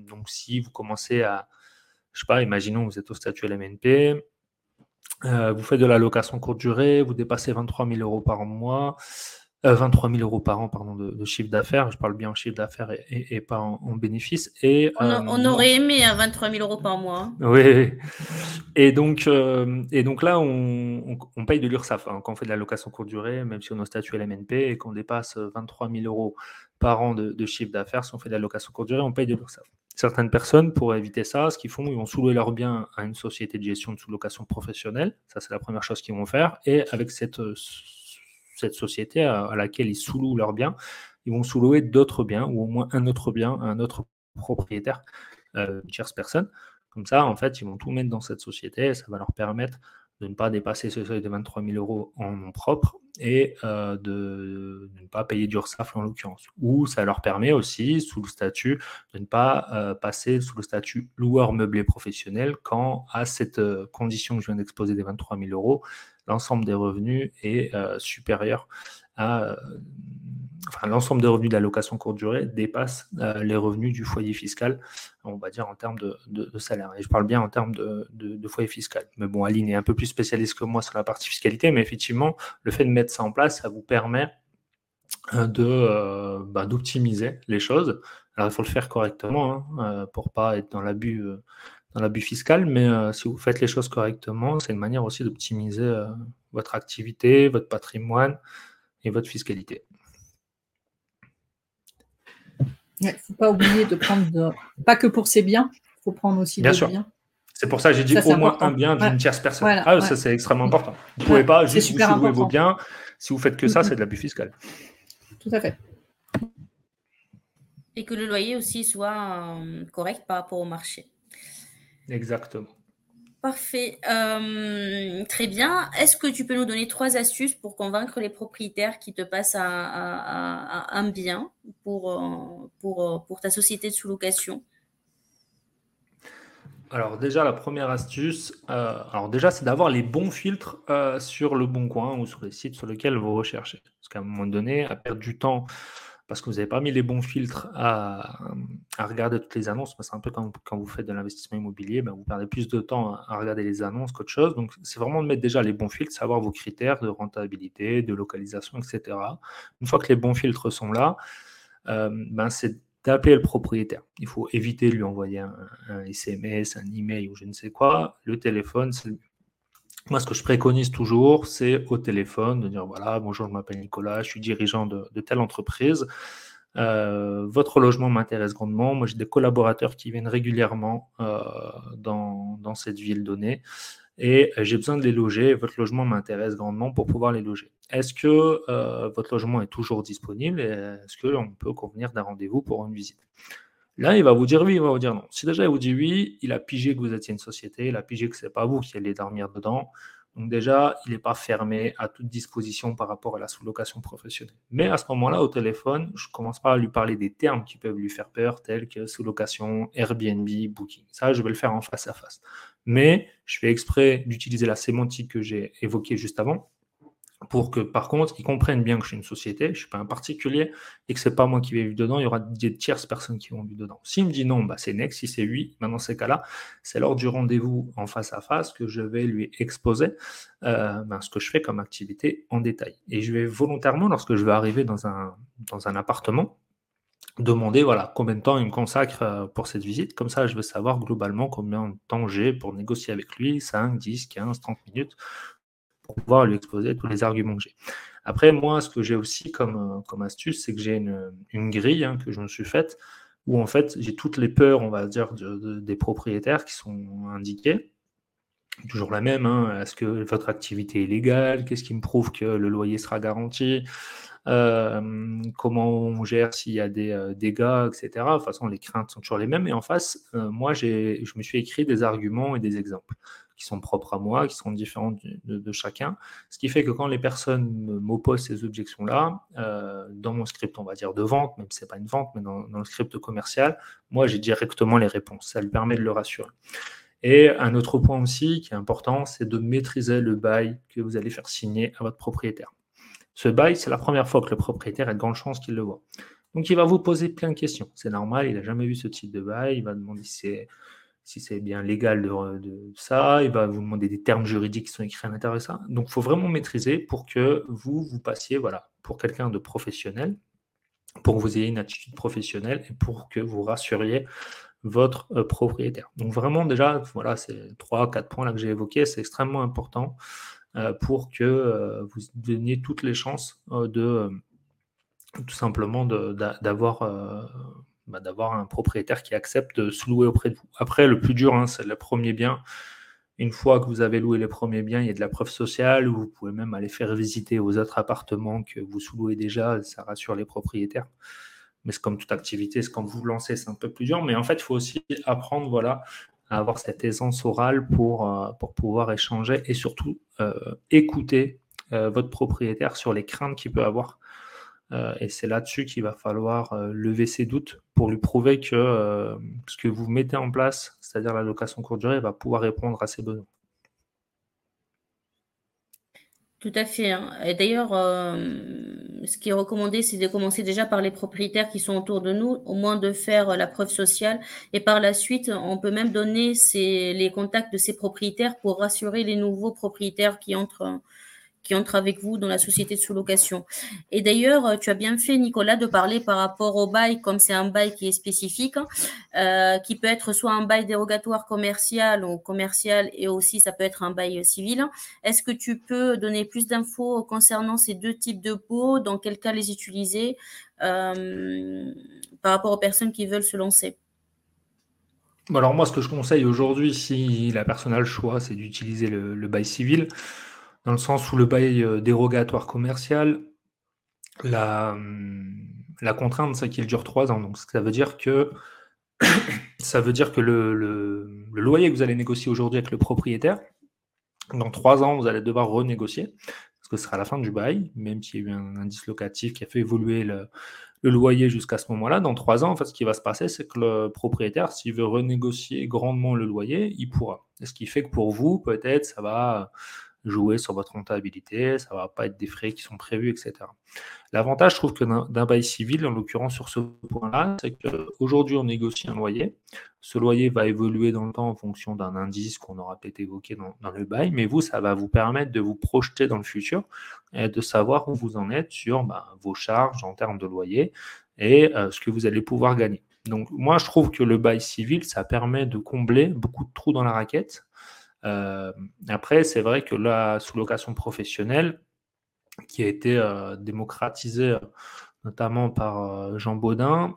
donc si vous commencez à, je sais pas, imaginons vous êtes au statut LMNP, vous faites de la location courte durée, vous dépassez 23 000 euros par mois. 23 euh, 000 euros par an pardon, de, chiffre d'affaires. Je parle bien en chiffre d'affaires et, pas en, bénéfice. Et, on, euh, aurait aimé à 23 000 euros par mois. Oui. Et donc, euh, et donc là, on, paye de l'URSSAF hein, quand on fait de la location courte durée, même si on au statut LMNP et qu'on dépasse 23 000 euros par an de, chiffre d'affaires. Si on fait de la location courte durée, on paye de l'URSSAF. Certaines personnes, pour éviter ça, ce qu'ils font, ils vont sous-louer leur bien à une société de gestion de sous-location professionnelle. Ça, c'est la première chose qu'ils vont faire. Et avec cette cette société à, laquelle ils sous-louent leurs biens, ils vont sous-louer d'autres biens ou au moins un autre bien un autre propriétaire, euh, une tierce personne. Comme ça, en fait, ils vont tout mettre dans cette société et ça va leur permettre de ne pas dépasser ce seuil de 23 000 euros en nom propre et euh, de, ne pas payer d'URSSAF en l'occurrence. Ou ça leur permet aussi, sous le statut, de ne pas euh, passer sous le statut loueur meublé professionnel quand, à cette condition que je viens d'exposer des 23 000 euros, l'ensemble des revenus est supérieur à enfin, l'ensemble des revenus d'allocation courte durée dépasse euh, les revenus du foyer fiscal, on va dire en termes de, salaire. Et je parle bien en termes de, foyer fiscal. Mais bon, Aline est un peu plus spécialiste que moi sur la partie fiscalité, mais effectivement, le fait de mettre ça en place, ça vous permet euh, de euh, bah, d'optimiser les choses. Alors, il faut le faire correctement hein, pour pas être dans l'abus dans l'abus fiscal, mais si vous faites les choses correctement, c'est une manière aussi d'optimiser votre activité, votre patrimoine et votre fiscalité. Il ne faut pas oublier de prendre, pas que pour ses biens, il faut prendre aussi des biens. C'est pour ça que j'ai dit au moins un bien d'une tierce personne. ah, ça c'est extrêmement important. Vous ne pouvez pas juste vous louer vos biens. Si vous faites que ça, c'est de l'abus fiscal. Tout à fait. Et que le loyer aussi soit euh, correct par rapport au marché. Exactement. Parfait. Euh, très bien. Est-ce que tu peux nous donner trois astuces pour convaincre les propriétaires qui te passent à, un bien pour, euh, pour, euh, pour ta société de sous-location? Alors déjà, la première astuce, alors déjà, c'est d'avoir les bons filtres sur le bon coin ou sur les sites sur lesquels vous recherchez. Parce qu'à un moment donné, à perdre du temps parce que vous n'avez pas mis les bons filtres à, regarder toutes les annonces. C'est un peu comme quand vous faites de l'investissement immobilier, ben, vous perdez plus de temps à, regarder les annonces qu'autre chose. Donc, c'est vraiment de mettre déjà les bons filtres, savoir vos critères de rentabilité, de localisation, etc. Une fois que les bons filtres sont là, euh, ben, c'est d'appeler le propriétaire. Il faut éviter de lui envoyer un, un, SMS, un email ou je ne sais quoi. Le téléphone, c'est moi, ce que je préconise toujours, c'est au téléphone de dire voilà, bonjour, je m'appelle Nicolas, je suis dirigeant de, telle entreprise. Euh, votre logement m'intéresse grandement. Moi, j'ai des collaborateurs qui viennent régulièrement euh, dans, cette ville donnée et j'ai besoin de les loger. Votre logement m'intéresse grandement pour pouvoir les loger. Est-ce que euh, votre logement est toujours disponible est-ce qu'on peut convenir d'un rendez-vous pour une visite? Là, il va vous dire oui, il va vous dire non. Si déjà il vous dit oui, il a pigé que vous étiez une société, il a pigé que ce n'est pas vous qui allez dormir dedans. Donc déjà, il n'est pas fermé à toute disposition par rapport à la sous-location professionnelle. Mais à ce moment-là, au téléphone, je commence pas à lui parler des termes qui peuvent lui faire peur, tels que sous-location, Airbnb, Booking. Ça, je vais le faire en face à face. Mais je fais exprès d'utiliser la sémantique que j'ai évoquée juste avant pour que par contre ils comprennent bien que je suis une société, je ne suis pas un particulier et que ce n'est pas moi qui vais vivre dedans, il y aura des tierces personnes qui vont vivre dedans. S'il me dit non, bah c'est next, si c'est oui, bah dans ces cas-là, c'est lors du rendez-vous en face à face que je vais lui exposer euh, bah, ce que je fais comme activité en détail. Et je vais volontairement, lorsque je vais arriver dans un, dans un appartement, demander voilà, combien de temps il me consacre euh, pour cette visite. Comme ça, je veux savoir globalement combien de temps j'ai pour négocier avec lui, 5, 10, 15, 30 minutes pour pouvoir lui exposer tous les arguments que j'ai. Après, moi, ce que j'ai aussi comme, euh, comme astuce, c'est que j'ai une, grille hein, que je me suis faite où en fait j'ai toutes les peurs, on va dire, des propriétaires qui sont indiquées. Toujours la même, hein. est-ce que votre activité est légale? Qu'est-ce qui me prouve que le loyer sera garanti? Euh, Comment on gère s'il y a des euh, dégâts, etc. De toute façon, les craintes sont toujours les mêmes. Et en face, moi, je me suis écrit des arguments et des exemples qui sont propres à moi, qui sont différents de, chacun. Ce qui fait que quand les personnes m'opposent ces objections-là, euh, dans mon script, on va dire de vente, même si ce n'est pas une vente, mais dans, le script commercial, moi, j'ai directement les réponses. Ça lui permet de le rassurer. Et un autre point aussi qui est important, c'est de maîtriser le bail que vous allez faire signer à votre propriétaire. Ce bail, c'est la première fois que le propriétaire a de grandes chances qu'il le voit. Donc, il va vous poser plein de questions. C'est normal, il n'a jamais vu ce type de bail. Il va demander si c'est si c'est bien légal de, ça, il va vous demander des termes juridiques qui sont écrits à l'intérieur de ça. Donc, il faut vraiment maîtriser pour que vous, vous passiez voilà, pour quelqu'un de professionnel, pour que vous ayez une attitude professionnelle et pour que vous rassuriez votre euh, propriétaire. Donc, vraiment, déjà, voilà, c'est trois, quatre points là que j'ai évoqués, c'est extrêmement important euh, pour que euh, vous donniez toutes les chances de tout simplement d'avoir bah, d'avoir un propriétaire qui accepte de se louer auprès de vous. Après, le plus dur, hein, c'est le premier bien. Une fois que vous avez loué les premiers biens, il y a de la preuve sociale, vous pouvez même aller faire visiter aux autres appartements que vous sous-louez déjà, ça rassure les propriétaires. Mais c'est comme toute activité, c'est quand vous vous lancez, c'est un peu plus dur. Mais en fait, il faut aussi apprendre voilà, à avoir cette aisance orale pour, euh, pour pouvoir échanger et surtout écouter votre propriétaire sur les craintes qu'il peut avoir. Et c'est là-dessus qu'il va falloir lever ses doutes pour lui prouver que ce que vous mettez en place, c'est-à-dire la location courte durée, va pouvoir répondre à ses besoins. Tout à fait. Hein. Et d'ailleurs, euh, ce qui est recommandé, c'est de commencer déjà par les propriétaires qui sont autour de nous, au moins de faire la preuve sociale. Et par la suite, on peut même donner les contacts de ces propriétaires pour rassurer les nouveaux propriétaires qui entrent qui entre avec vous dans la société de sous-location. Et d'ailleurs, euh, tu as bien fait, Nicolas, de parler par rapport au bail, comme c'est un bail qui est spécifique, hein, euh, qui peut être soit un bail dérogatoire commercial ou commercial, et aussi ça peut être un bail civil. Est-ce que tu peux donner plus d'infos concernant ces deux types de baux, dans quel cas les utiliser euh, par rapport aux personnes qui veulent se lancer? Alors moi, ce que je conseille aujourd'hui, si la personne a le choix, c'est d'utiliser le bail civil dans le sens où le bail euh, dérogatoire commercial, la, hum, la contrainte, c'est qu'il dure trois ans. Donc ça veut dire que ça veut dire que [coughs] le, loyer que vous allez négocier aujourd'hui avec le propriétaire, dans trois ans, vous allez devoir renégocier, parce que ce sera la fin du bail, même s'il y a eu un indice locatif qui a fait évoluer le, loyer jusqu'à ce moment-là. Dans trois ans, en fait, ce qui va se passer, c'est que le propriétaire, s'il veut renégocier grandement le loyer, il pourra. ce qui fait que pour vous, peut-être, ça va jouer sur votre rentabilité, ça ne va pas être des frais qui sont prévus, etc. L'avantage, je trouve, que d'un bail civil, en l'occurrence sur ce point-là, c'est qu'aujourd'hui, on négocie un loyer. Ce loyer va évoluer dans le temps en fonction d'un indice qu'on aura peut-être évoqué dans, le bail, mais vous, ça va vous permettre de vous projeter dans le futur et de savoir où vous en êtes sur bah, vos charges en termes de loyer et euh, ce que vous allez pouvoir gagner. Donc moi, je trouve que le bail civil, ça permet de combler beaucoup de trous dans la raquette après, c'est vrai que la sous-location professionnelle, qui a été euh, démocratisée euh, notamment par Jean Baudin,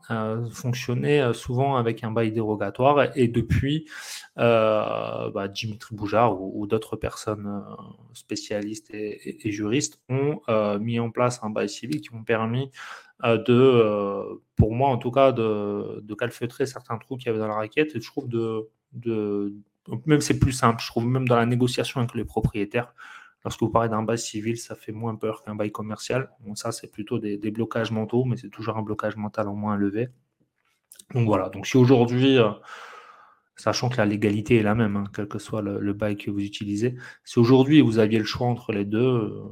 fonctionnait souvent avec un bail dérogatoire et depuis, bah, Dimitri Boujard ou, d'autres personnes spécialistes et, juristes ont mis en place un bail civil qui ont permis de, pour moi en tout cas, de, calfeutrer certains trous qu'il y avait dans la raquette et je trouve de, même c'est plus simple, je trouve, même dans la négociation avec les propriétaires. Lorsque vous parlez d'un bail civil, ça fait moins peur qu'un bail commercial. Ça, c'est plutôt des, blocages mentaux, mais c'est toujours un blocage mental en moins élevé. Donc voilà, donc si aujourd'hui, euh, sachant que la légalité est la même, hein, quel que soit le, bail que vous utilisez, si aujourd'hui vous aviez le choix entre les deux, euh,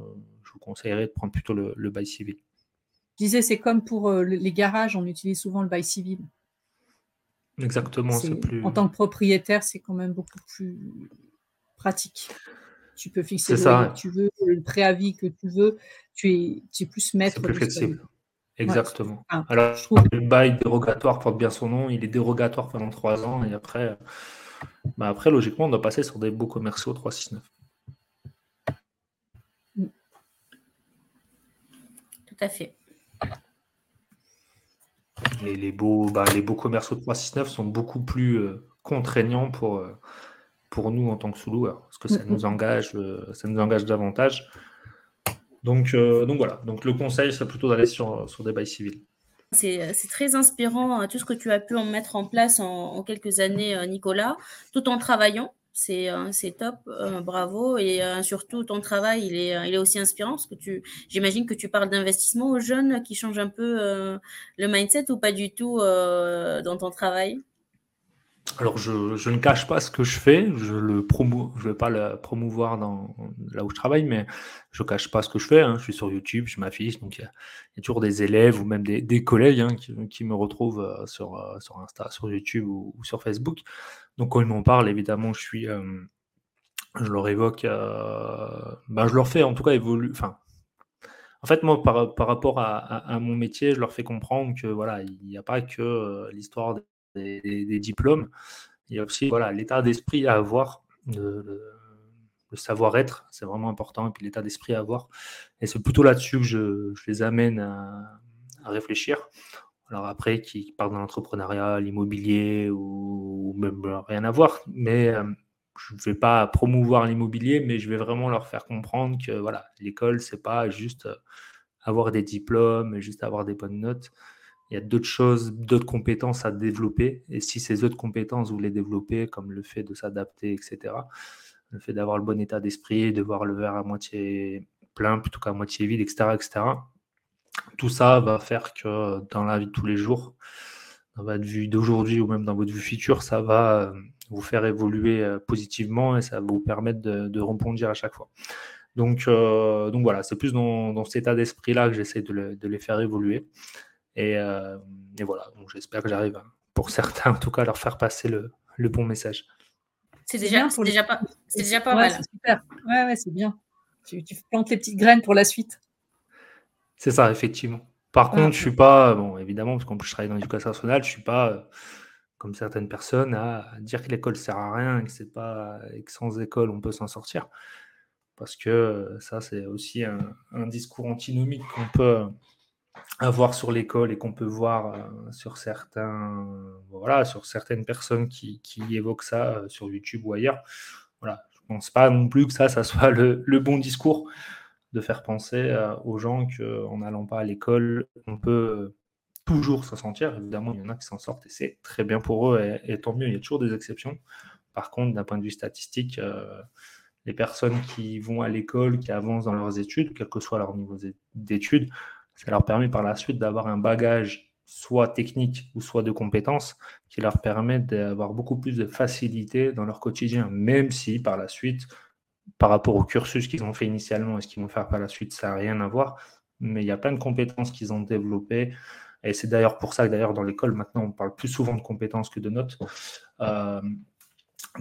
je vous conseillerais de prendre plutôt le, bail civil. Je disais, c'est comme pour euh, les garages, on utilise souvent le bail civil. Exactement, c'est plus. En tant que propriétaire, c'est quand même beaucoup plus pratique. Tu peux fixer le que tu veux, le préavis que tu veux. Tu es, tu es plus maître. C'est plus flexible. Exactement. Alors, je trouve que le bail dérogatoire porte bien son nom. Il est dérogatoire pendant trois ans et après, bah après logiquement, on doit passer sur des beaux commerciaux 369. Mm. Tout à fait les, beaux, bah, les beaux commerciaux de 369 sont beaucoup plus euh, contraignants pour, euh, pour nous en tant que sous-loueurs, parce que ça nous engage, euh, ça nous engage davantage. Donc, donc voilà, donc le conseil serait plutôt d'aller sur, sur des bails civils. C'est très inspirant tout ce que tu as pu en mettre en place en quelques années, Nicolas, tout en travaillant c'est euh, c'est top, euh, bravo. Et euh, surtout, ton travail, il est, il est aussi inspirant parce que tu, j'imagine que tu parles d'investissement aux jeunes qui changent un peu le mindset ou pas du tout dans ton travail? Alors, je, ne cache pas ce que je fais, je je vais pas le promouvoir là où je travaille, mais je cache pas ce que je fais. Hein. Je suis sur YouTube, je m'affiche, donc il y, a toujours des élèves ou même des, collègues hein, qui, me retrouvent euh, sur, euh, sur Insta, sur YouTube ou, sur Facebook. Donc quand ils m'en parlent, évidemment, je suis, euh, je leur évoque, ben, je leur fais en tout cas évoluer. Enfin, en fait, moi, par, rapport à, mon métier, je leur fais comprendre que voilà, il n'y a pas que l'histoire des, diplômes. Il y a aussi voilà, l'état d'esprit à avoir, le, savoir-être, c'est vraiment important, et puis l'état d'esprit à avoir. Et c'est plutôt là-dessus que je, les amène à, réfléchir. Alors après, qui partent dans l'entrepreneuriat, l'immobilier ou, même rien à voir, mais euh, je ne vais pas promouvoir l'immobilier, mais je vais vraiment leur faire comprendre que voilà, l'école, c'est pas juste avoir des diplômes, juste avoir des bonnes notes il y a d'autres choses, d'autres compétences à développer. Et si ces autres compétences, vous les développez, comme le fait de s'adapter, etc., le fait d'avoir le bon état d'esprit, de voir le verre à moitié plein plutôt qu'à moitié vide, etc., etc., tout ça va faire que dans la vie de tous les jours, dans votre vie d'aujourd'hui ou même dans votre vie future, ça va euh, vous faire évoluer euh, positivement et ça va vous permettre de, de rebondir à chaque fois. Donc, euh, donc voilà, c'est plus dans, cet état d'esprit-là que j'essaie de, les faire évoluer. Et, voilà, donc j'espère que j'arrive, pour certains en tout cas, à leur faire passer le, bon message. C'est déjà, déjà, pas, déjà pas mal. C'est super. Ouais, ouais, c'est bien. Tu, tu plantes les petites graines pour la suite. C'est ça, effectivement. Par contre, je suis pas, bon, évidemment, parce qu'en plus je travaille dans l'éducation nationale, je suis pas, euh, comme certaines personnes, à dire que l'école sert à rien et que c'est pas, et que sans école on peut s'en sortir. Parce que euh, ça, c'est aussi un, discours antinomique qu'on peut avoir sur l'école et qu'on peut voir euh, sur certains, voilà, sur certaines personnes qui, évoquent ça sur YouTube ou ailleurs. Voilà, je pense pas non plus que ça, ça soit le, le bon discours de faire penser euh, aux gens qu'en n'allant pas à l'école, on peut euh, toujours s'en sortir. Évidemment, il y en a qui s'en sortent et c'est très bien pour eux et, tant mieux, il y a toujours des exceptions. Par contre, d'un point de vue statistique, euh, les personnes qui vont à l'école, qui avancent dans leurs études, quel que soit leur niveau d'études, ça leur permet par la suite d'avoir un bagage soit technique ou soit de compétences qui leur permet d'avoir beaucoup plus de facilité dans leur quotidien, même si par la suite, par rapport au cursus qu'ils ont fait initialement et ce qu'ils vont faire par la suite, ça n'a rien à voir. Mais il y a plein de compétences qu'ils ont développées. Et c'est d'ailleurs pour ça que d'ailleurs dans l'école, maintenant, on parle plus souvent de compétences que de notes. Euh,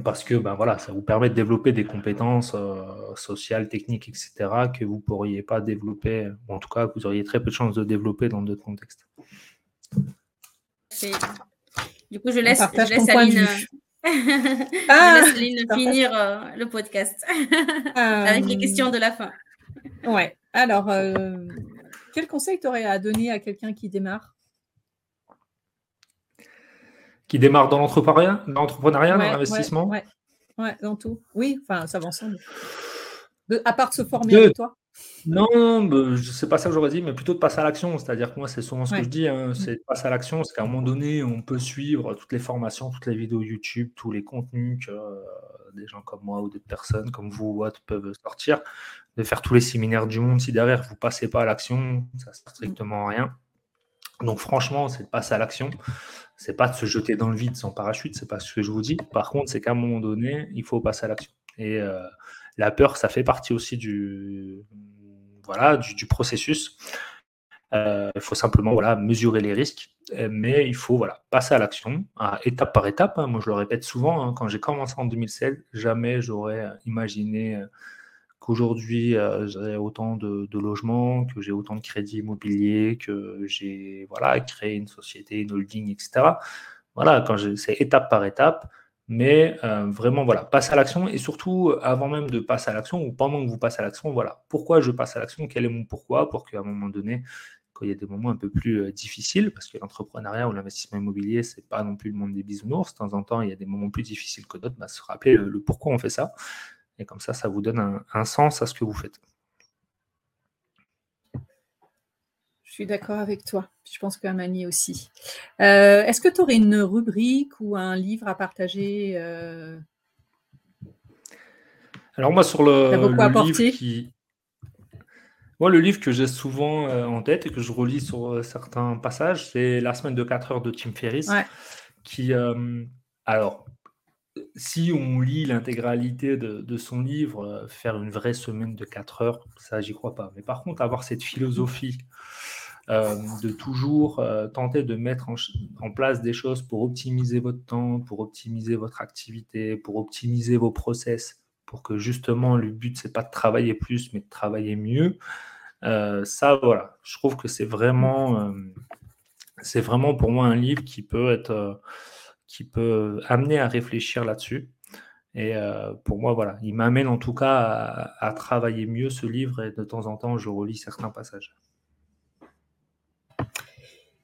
parce que ben voilà, ça vous permet de développer des compétences euh, sociales, techniques, etc., que vous ne pourriez pas développer, ou en tout cas, que vous auriez très peu de chances de développer dans d'autres contextes. Du coup, je laisse, je [laughs] laisse Aline, ah, je laisse finir euh, le podcast [laughs] avec les questions de la fin. Ouais. Alors, euh, quel conseil tu aurais à donner à quelqu'un qui démarre? Qui démarre dans l'entrepreneuriat, dans l'entrepreneuriat, dans l'investissement ouais, ouais, dans tout. Oui, enfin, ça va ensemble. à part se former avec toi non, bah, je sais pas ça que j'aurais dit, mais plutôt de passer à l'action. C'est-à-dire que moi, c'est souvent ce que je dis, hein, mmh. c'est de passer à l'action. C'est qu'à un moment donné, on peut suivre toutes les formations, toutes les vidéos YouTube, tous les contenus que euh, des gens comme moi ou des personnes comme vous ou autres peuvent sortir, de faire tous les séminaires du monde. Si derrière, vous passez pas à l'action, ça sert strictement à rien. Donc franchement, c'est de passer à l'action. C'est pas de se jeter dans le vide sans parachute, c'est pas ce que je vous dis. Par contre, c'est qu'à un moment donné, il faut passer à l'action. Et euh, la peur, ça fait partie aussi du, voilà, du, processus. Euh, il faut simplement voilà, mesurer les risques, euh, mais il faut voilà, passer à l'action, étape par étape. Hein. Moi, je le répète souvent, hein, quand j'ai commencé en 2016, jamais j'aurais imaginé euh, qu'aujourd'hui, j'ai autant de, de, logements, que j'ai autant de crédits immobiliers, que j'ai voilà, créé une société, une holding, etc. Voilà, quand c'est étape par étape, mais euh, vraiment, voilà, passe à l'action. Et surtout, avant même de passer à l'action ou pendant que vous passez à l'action, voilà, pourquoi je passe à l'action, quel est mon pourquoi, pour qu'à un moment donné, quand il y a des moments un peu plus euh, difficiles, parce que l'entrepreneuriat ou l'investissement immobilier, c'est pas non plus le monde des bisounours, de temps en temps, il y a des moments plus difficiles que d'autres, bah, se rappeler le, pourquoi on fait ça, et comme ça, ça vous donne un sens à ce que vous faites. suis d'accord avec toi. Je pense qu'Amani aussi. Euh, est-ce que tu aurais une rubrique ou un livre à partager euh? Alors moi, sur le, livre qui... Moi, le livre que j'ai souvent euh, en tête et que je relis sur certains passages, c'est La semaine de 4 heures de Tim Ferriss. Qui, alors, si on lit l'intégralité de, son livre, faire une vraie semaine de 4 heures, ça, j'y crois pas. Mais par contre, avoir cette philosophie euh, de toujours euh, tenter de mettre en, place des choses pour optimiser votre temps, pour optimiser votre activité, pour optimiser vos process, pour que justement le but c'est pas de travailler plus, mais de travailler mieux. Euh, ça, voilà, je trouve que c'est vraiment pour moi un livre qui peut être, qui peut amener à réfléchir là-dessus. Et pour moi, voilà, il m'amène en tout cas à, à, travailler mieux ce livre et de temps en temps, je relis certains passages.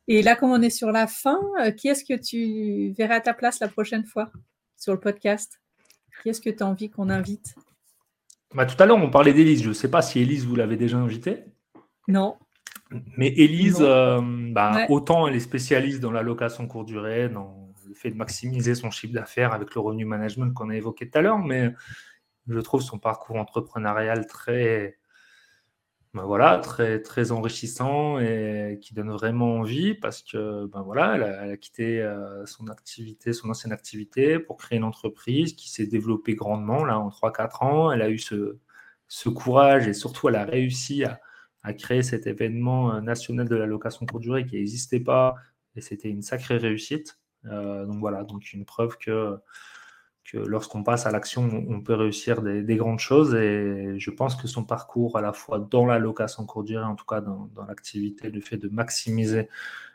Et là, comme on est sur la fin, euh, qui est-ce que tu verrais à ta place la prochaine fois sur le podcast? Qui est-ce que tu as envie qu'on invite? Bah, Tout à l'heure, on parlait d'Élise. Je ne sais pas si Élise, vous l'avez déjà invitée. Non. Mais Elise, bah, autant elle est spécialiste dans la location courte durée, dans fait de maximiser son chiffre d'affaires avec le revenu management qu'on a évoqué tout à l'heure, mais je trouve son parcours entrepreneurial très, ben voilà, très, très enrichissant et qui donne vraiment envie parce que ben voilà, elle a, quitté euh, son activité, son ancienne activité pour créer une entreprise qui s'est développée grandement là en 3-4 ans. Elle a eu ce, ce, courage et surtout elle a réussi à, à créer cet événement euh, national de la location courte durée qui n'existait pas et c'était une sacrée réussite. Euh, donc voilà, donc une preuve que que lorsqu'on passe à l'action, on peut réussir des, grandes choses. Et je pense que son parcours, à la fois dans la location courte durée, en tout cas dans, l'activité, le fait de maximiser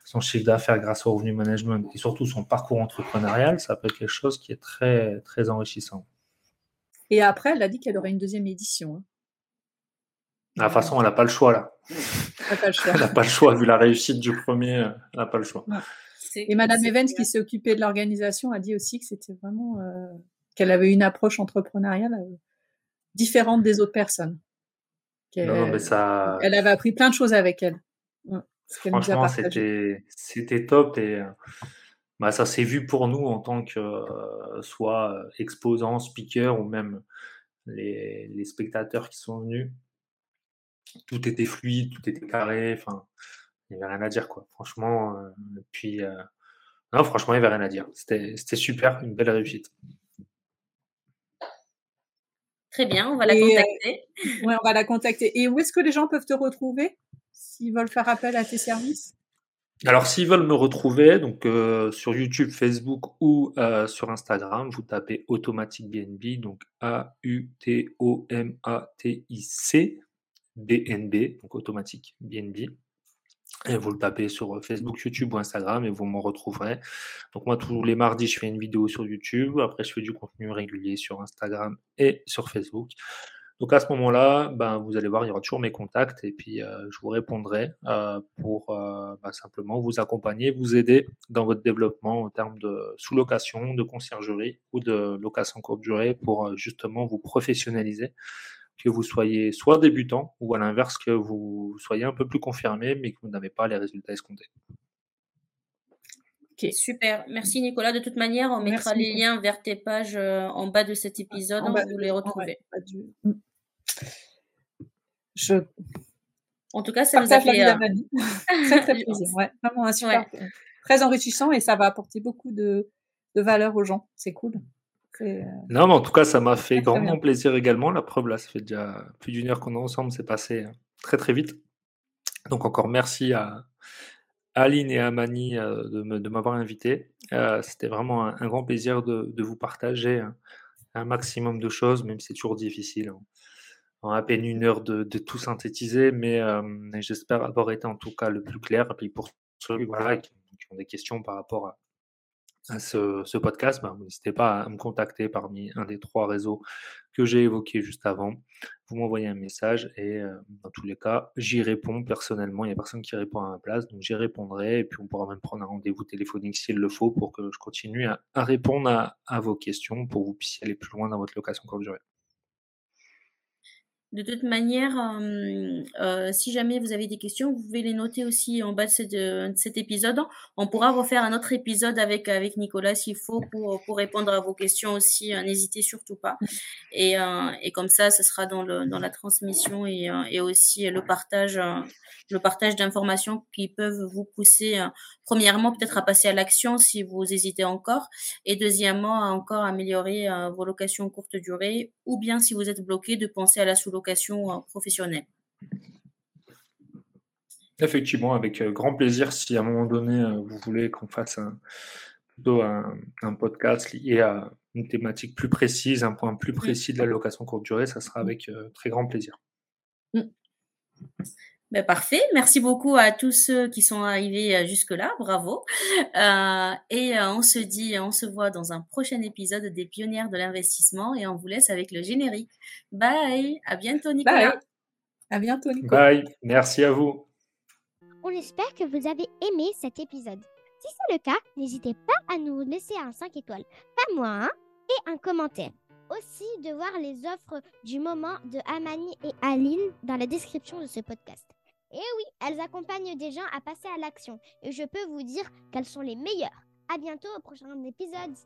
son chiffre d'affaires grâce au revenu management et surtout son parcours entrepreneurial, ça peut être quelque chose qui est très, très enrichissant. Et après, elle a dit qu'elle aurait une deuxième édition. Hein. De toute façon, elle n'a pas le choix là. Elle n'a [laughs] pas le choix. Vu la réussite du premier, elle n'a pas le choix. Et Madame Evans, qui s'est occupée de l'organisation, a dit aussi que c'était vraiment euh, qu'elle avait une approche entrepreneuriale euh, différente des autres personnes. Non, mais ça... Elle avait appris plein de choses avec elle. Franchement, c'était, c'était top et euh, bah, ça s'est vu pour nous en tant que soit exposants, speakers ou même les, les, spectateurs qui sont venus. Tout était fluide, tout était carré. Enfin, il n'y avait rien à dire, quoi. Franchement, euh, puis, euh, non, franchement, il n'y avait rien à dire. C'était super, une belle réussite. Très bien, on va la euh, contacter. oui, on va la contacter. Et où est-ce que les gens peuvent te retrouver s'ils veulent faire appel à tes services? Alors, s'ils veulent me retrouver, donc sur YouTube, Facebook ou sur Instagram, vous tapez Automatic BNB, donc A-U-T-O-M-A-T-I-C B-N-B, donc Automatic BNB. Et vous le tapez sur euh, Facebook, YouTube ou Instagram et vous m'en retrouverez. Donc moi, tous les mardis, je fais une vidéo sur YouTube. Après, je fais du contenu régulier sur Instagram et sur Facebook. Donc à ce moment-là, ben, vous allez voir, il y aura toujours mes contacts et puis euh, je vous répondrai euh, pour ben, simplement vous accompagner, vous aider dans votre développement en termes de sous-location, de conciergerie ou de location courte durée pour justement vous professionnaliser que vous soyez soit débutant ou à l'inverse que vous soyez un peu plus confirmé mais que vous n'avez pas les résultats escomptés. Ok, super. Merci Nicolas. De toute manière, on mettra les liens vers tes pages euh, en bas de cet épisode. En vous les retrouvez. Mm. Je... En tout cas, ça nous a fait... Euh, [laughs] très, très plaisir. Ouais, vraiment un super... Très enrichissant et ça va apporter beaucoup de, de valeur aux gens. C'est cool. Euh, non, mais en tout cas, ça m'a fait grandement plaisir également. La preuve, là, ça fait déjà plus d'une heure qu'on est ensemble, c'est passé euh, très très vite. Donc encore merci à Aline et à Mani euh, de m'avoir invité. C'était vraiment un, grand plaisir de, vous partager un, maximum de choses, même si c'est toujours difficile. En à peine une heure de, tout synthétiser, mais j'espère avoir été en tout cas le plus clair. Et puis pour ceux qui ont des questions par rapport à, à ce, podcast, ben, n'hésitez pas à me contacter parmi un des trois réseaux que j'ai évoqués juste avant. Vous m'envoyez un message et euh, dans tous les cas, j'y réponds personnellement. Il n'y a personne qui répond à ma place, donc j'y répondrai et puis on pourra même prendre un rendez-vous téléphonique s'il le faut pour que je continue à, répondre à, à, vos questions pour que vous puissiez aller plus loin dans votre location courte durée. De toute manière, euh, euh, si jamais vous avez des questions, vous pouvez les noter aussi en bas de, cet épisode. On pourra refaire un autre épisode avec avec Nicolas s'il faut pour pour répondre à vos questions aussi. Euh, n'hésitez surtout pas. Et et comme ça, ce sera dans le dans la transmission et et aussi le partage le partage d'informations qui peuvent vous pousser, euh, premièrement, peut-être à passer à l'action si vous hésitez encore, et deuxièmement, à encore améliorer euh, vos locations courte durée, ou bien si vous êtes bloqué, de penser à la sous-location euh, professionnelle. Effectivement, avec grand plaisir, si à un moment donné, vous voulez qu'on fasse un, plutôt un, podcast lié à une thématique plus précise, un point plus précis de la location courte durée, ça sera avec très grand plaisir. Mm. Ben, parfait. Merci beaucoup à tous ceux qui sont arrivés euh, jusque-là. Bravo. Euh, et euh, on se dit, on se voit dans un prochain épisode des Pionnières de l'investissement et on vous laisse avec le générique. Bye. À bientôt, Nicolas. Bye. À bientôt, Nicolas. Bye. Merci à vous. On espère que vous avez aimé cet épisode. Si c'est le cas, n'hésitez pas à nous laisser un 5 étoiles, pas moins, hein, et un commentaire. Aussi de voir les offres du moment de Amani et Aline dans la description de ce podcast. Et oui, elles accompagnent des gens à passer à l'action. Et je peux vous dire qu'elles sont les meilleures. À bientôt au prochain épisode.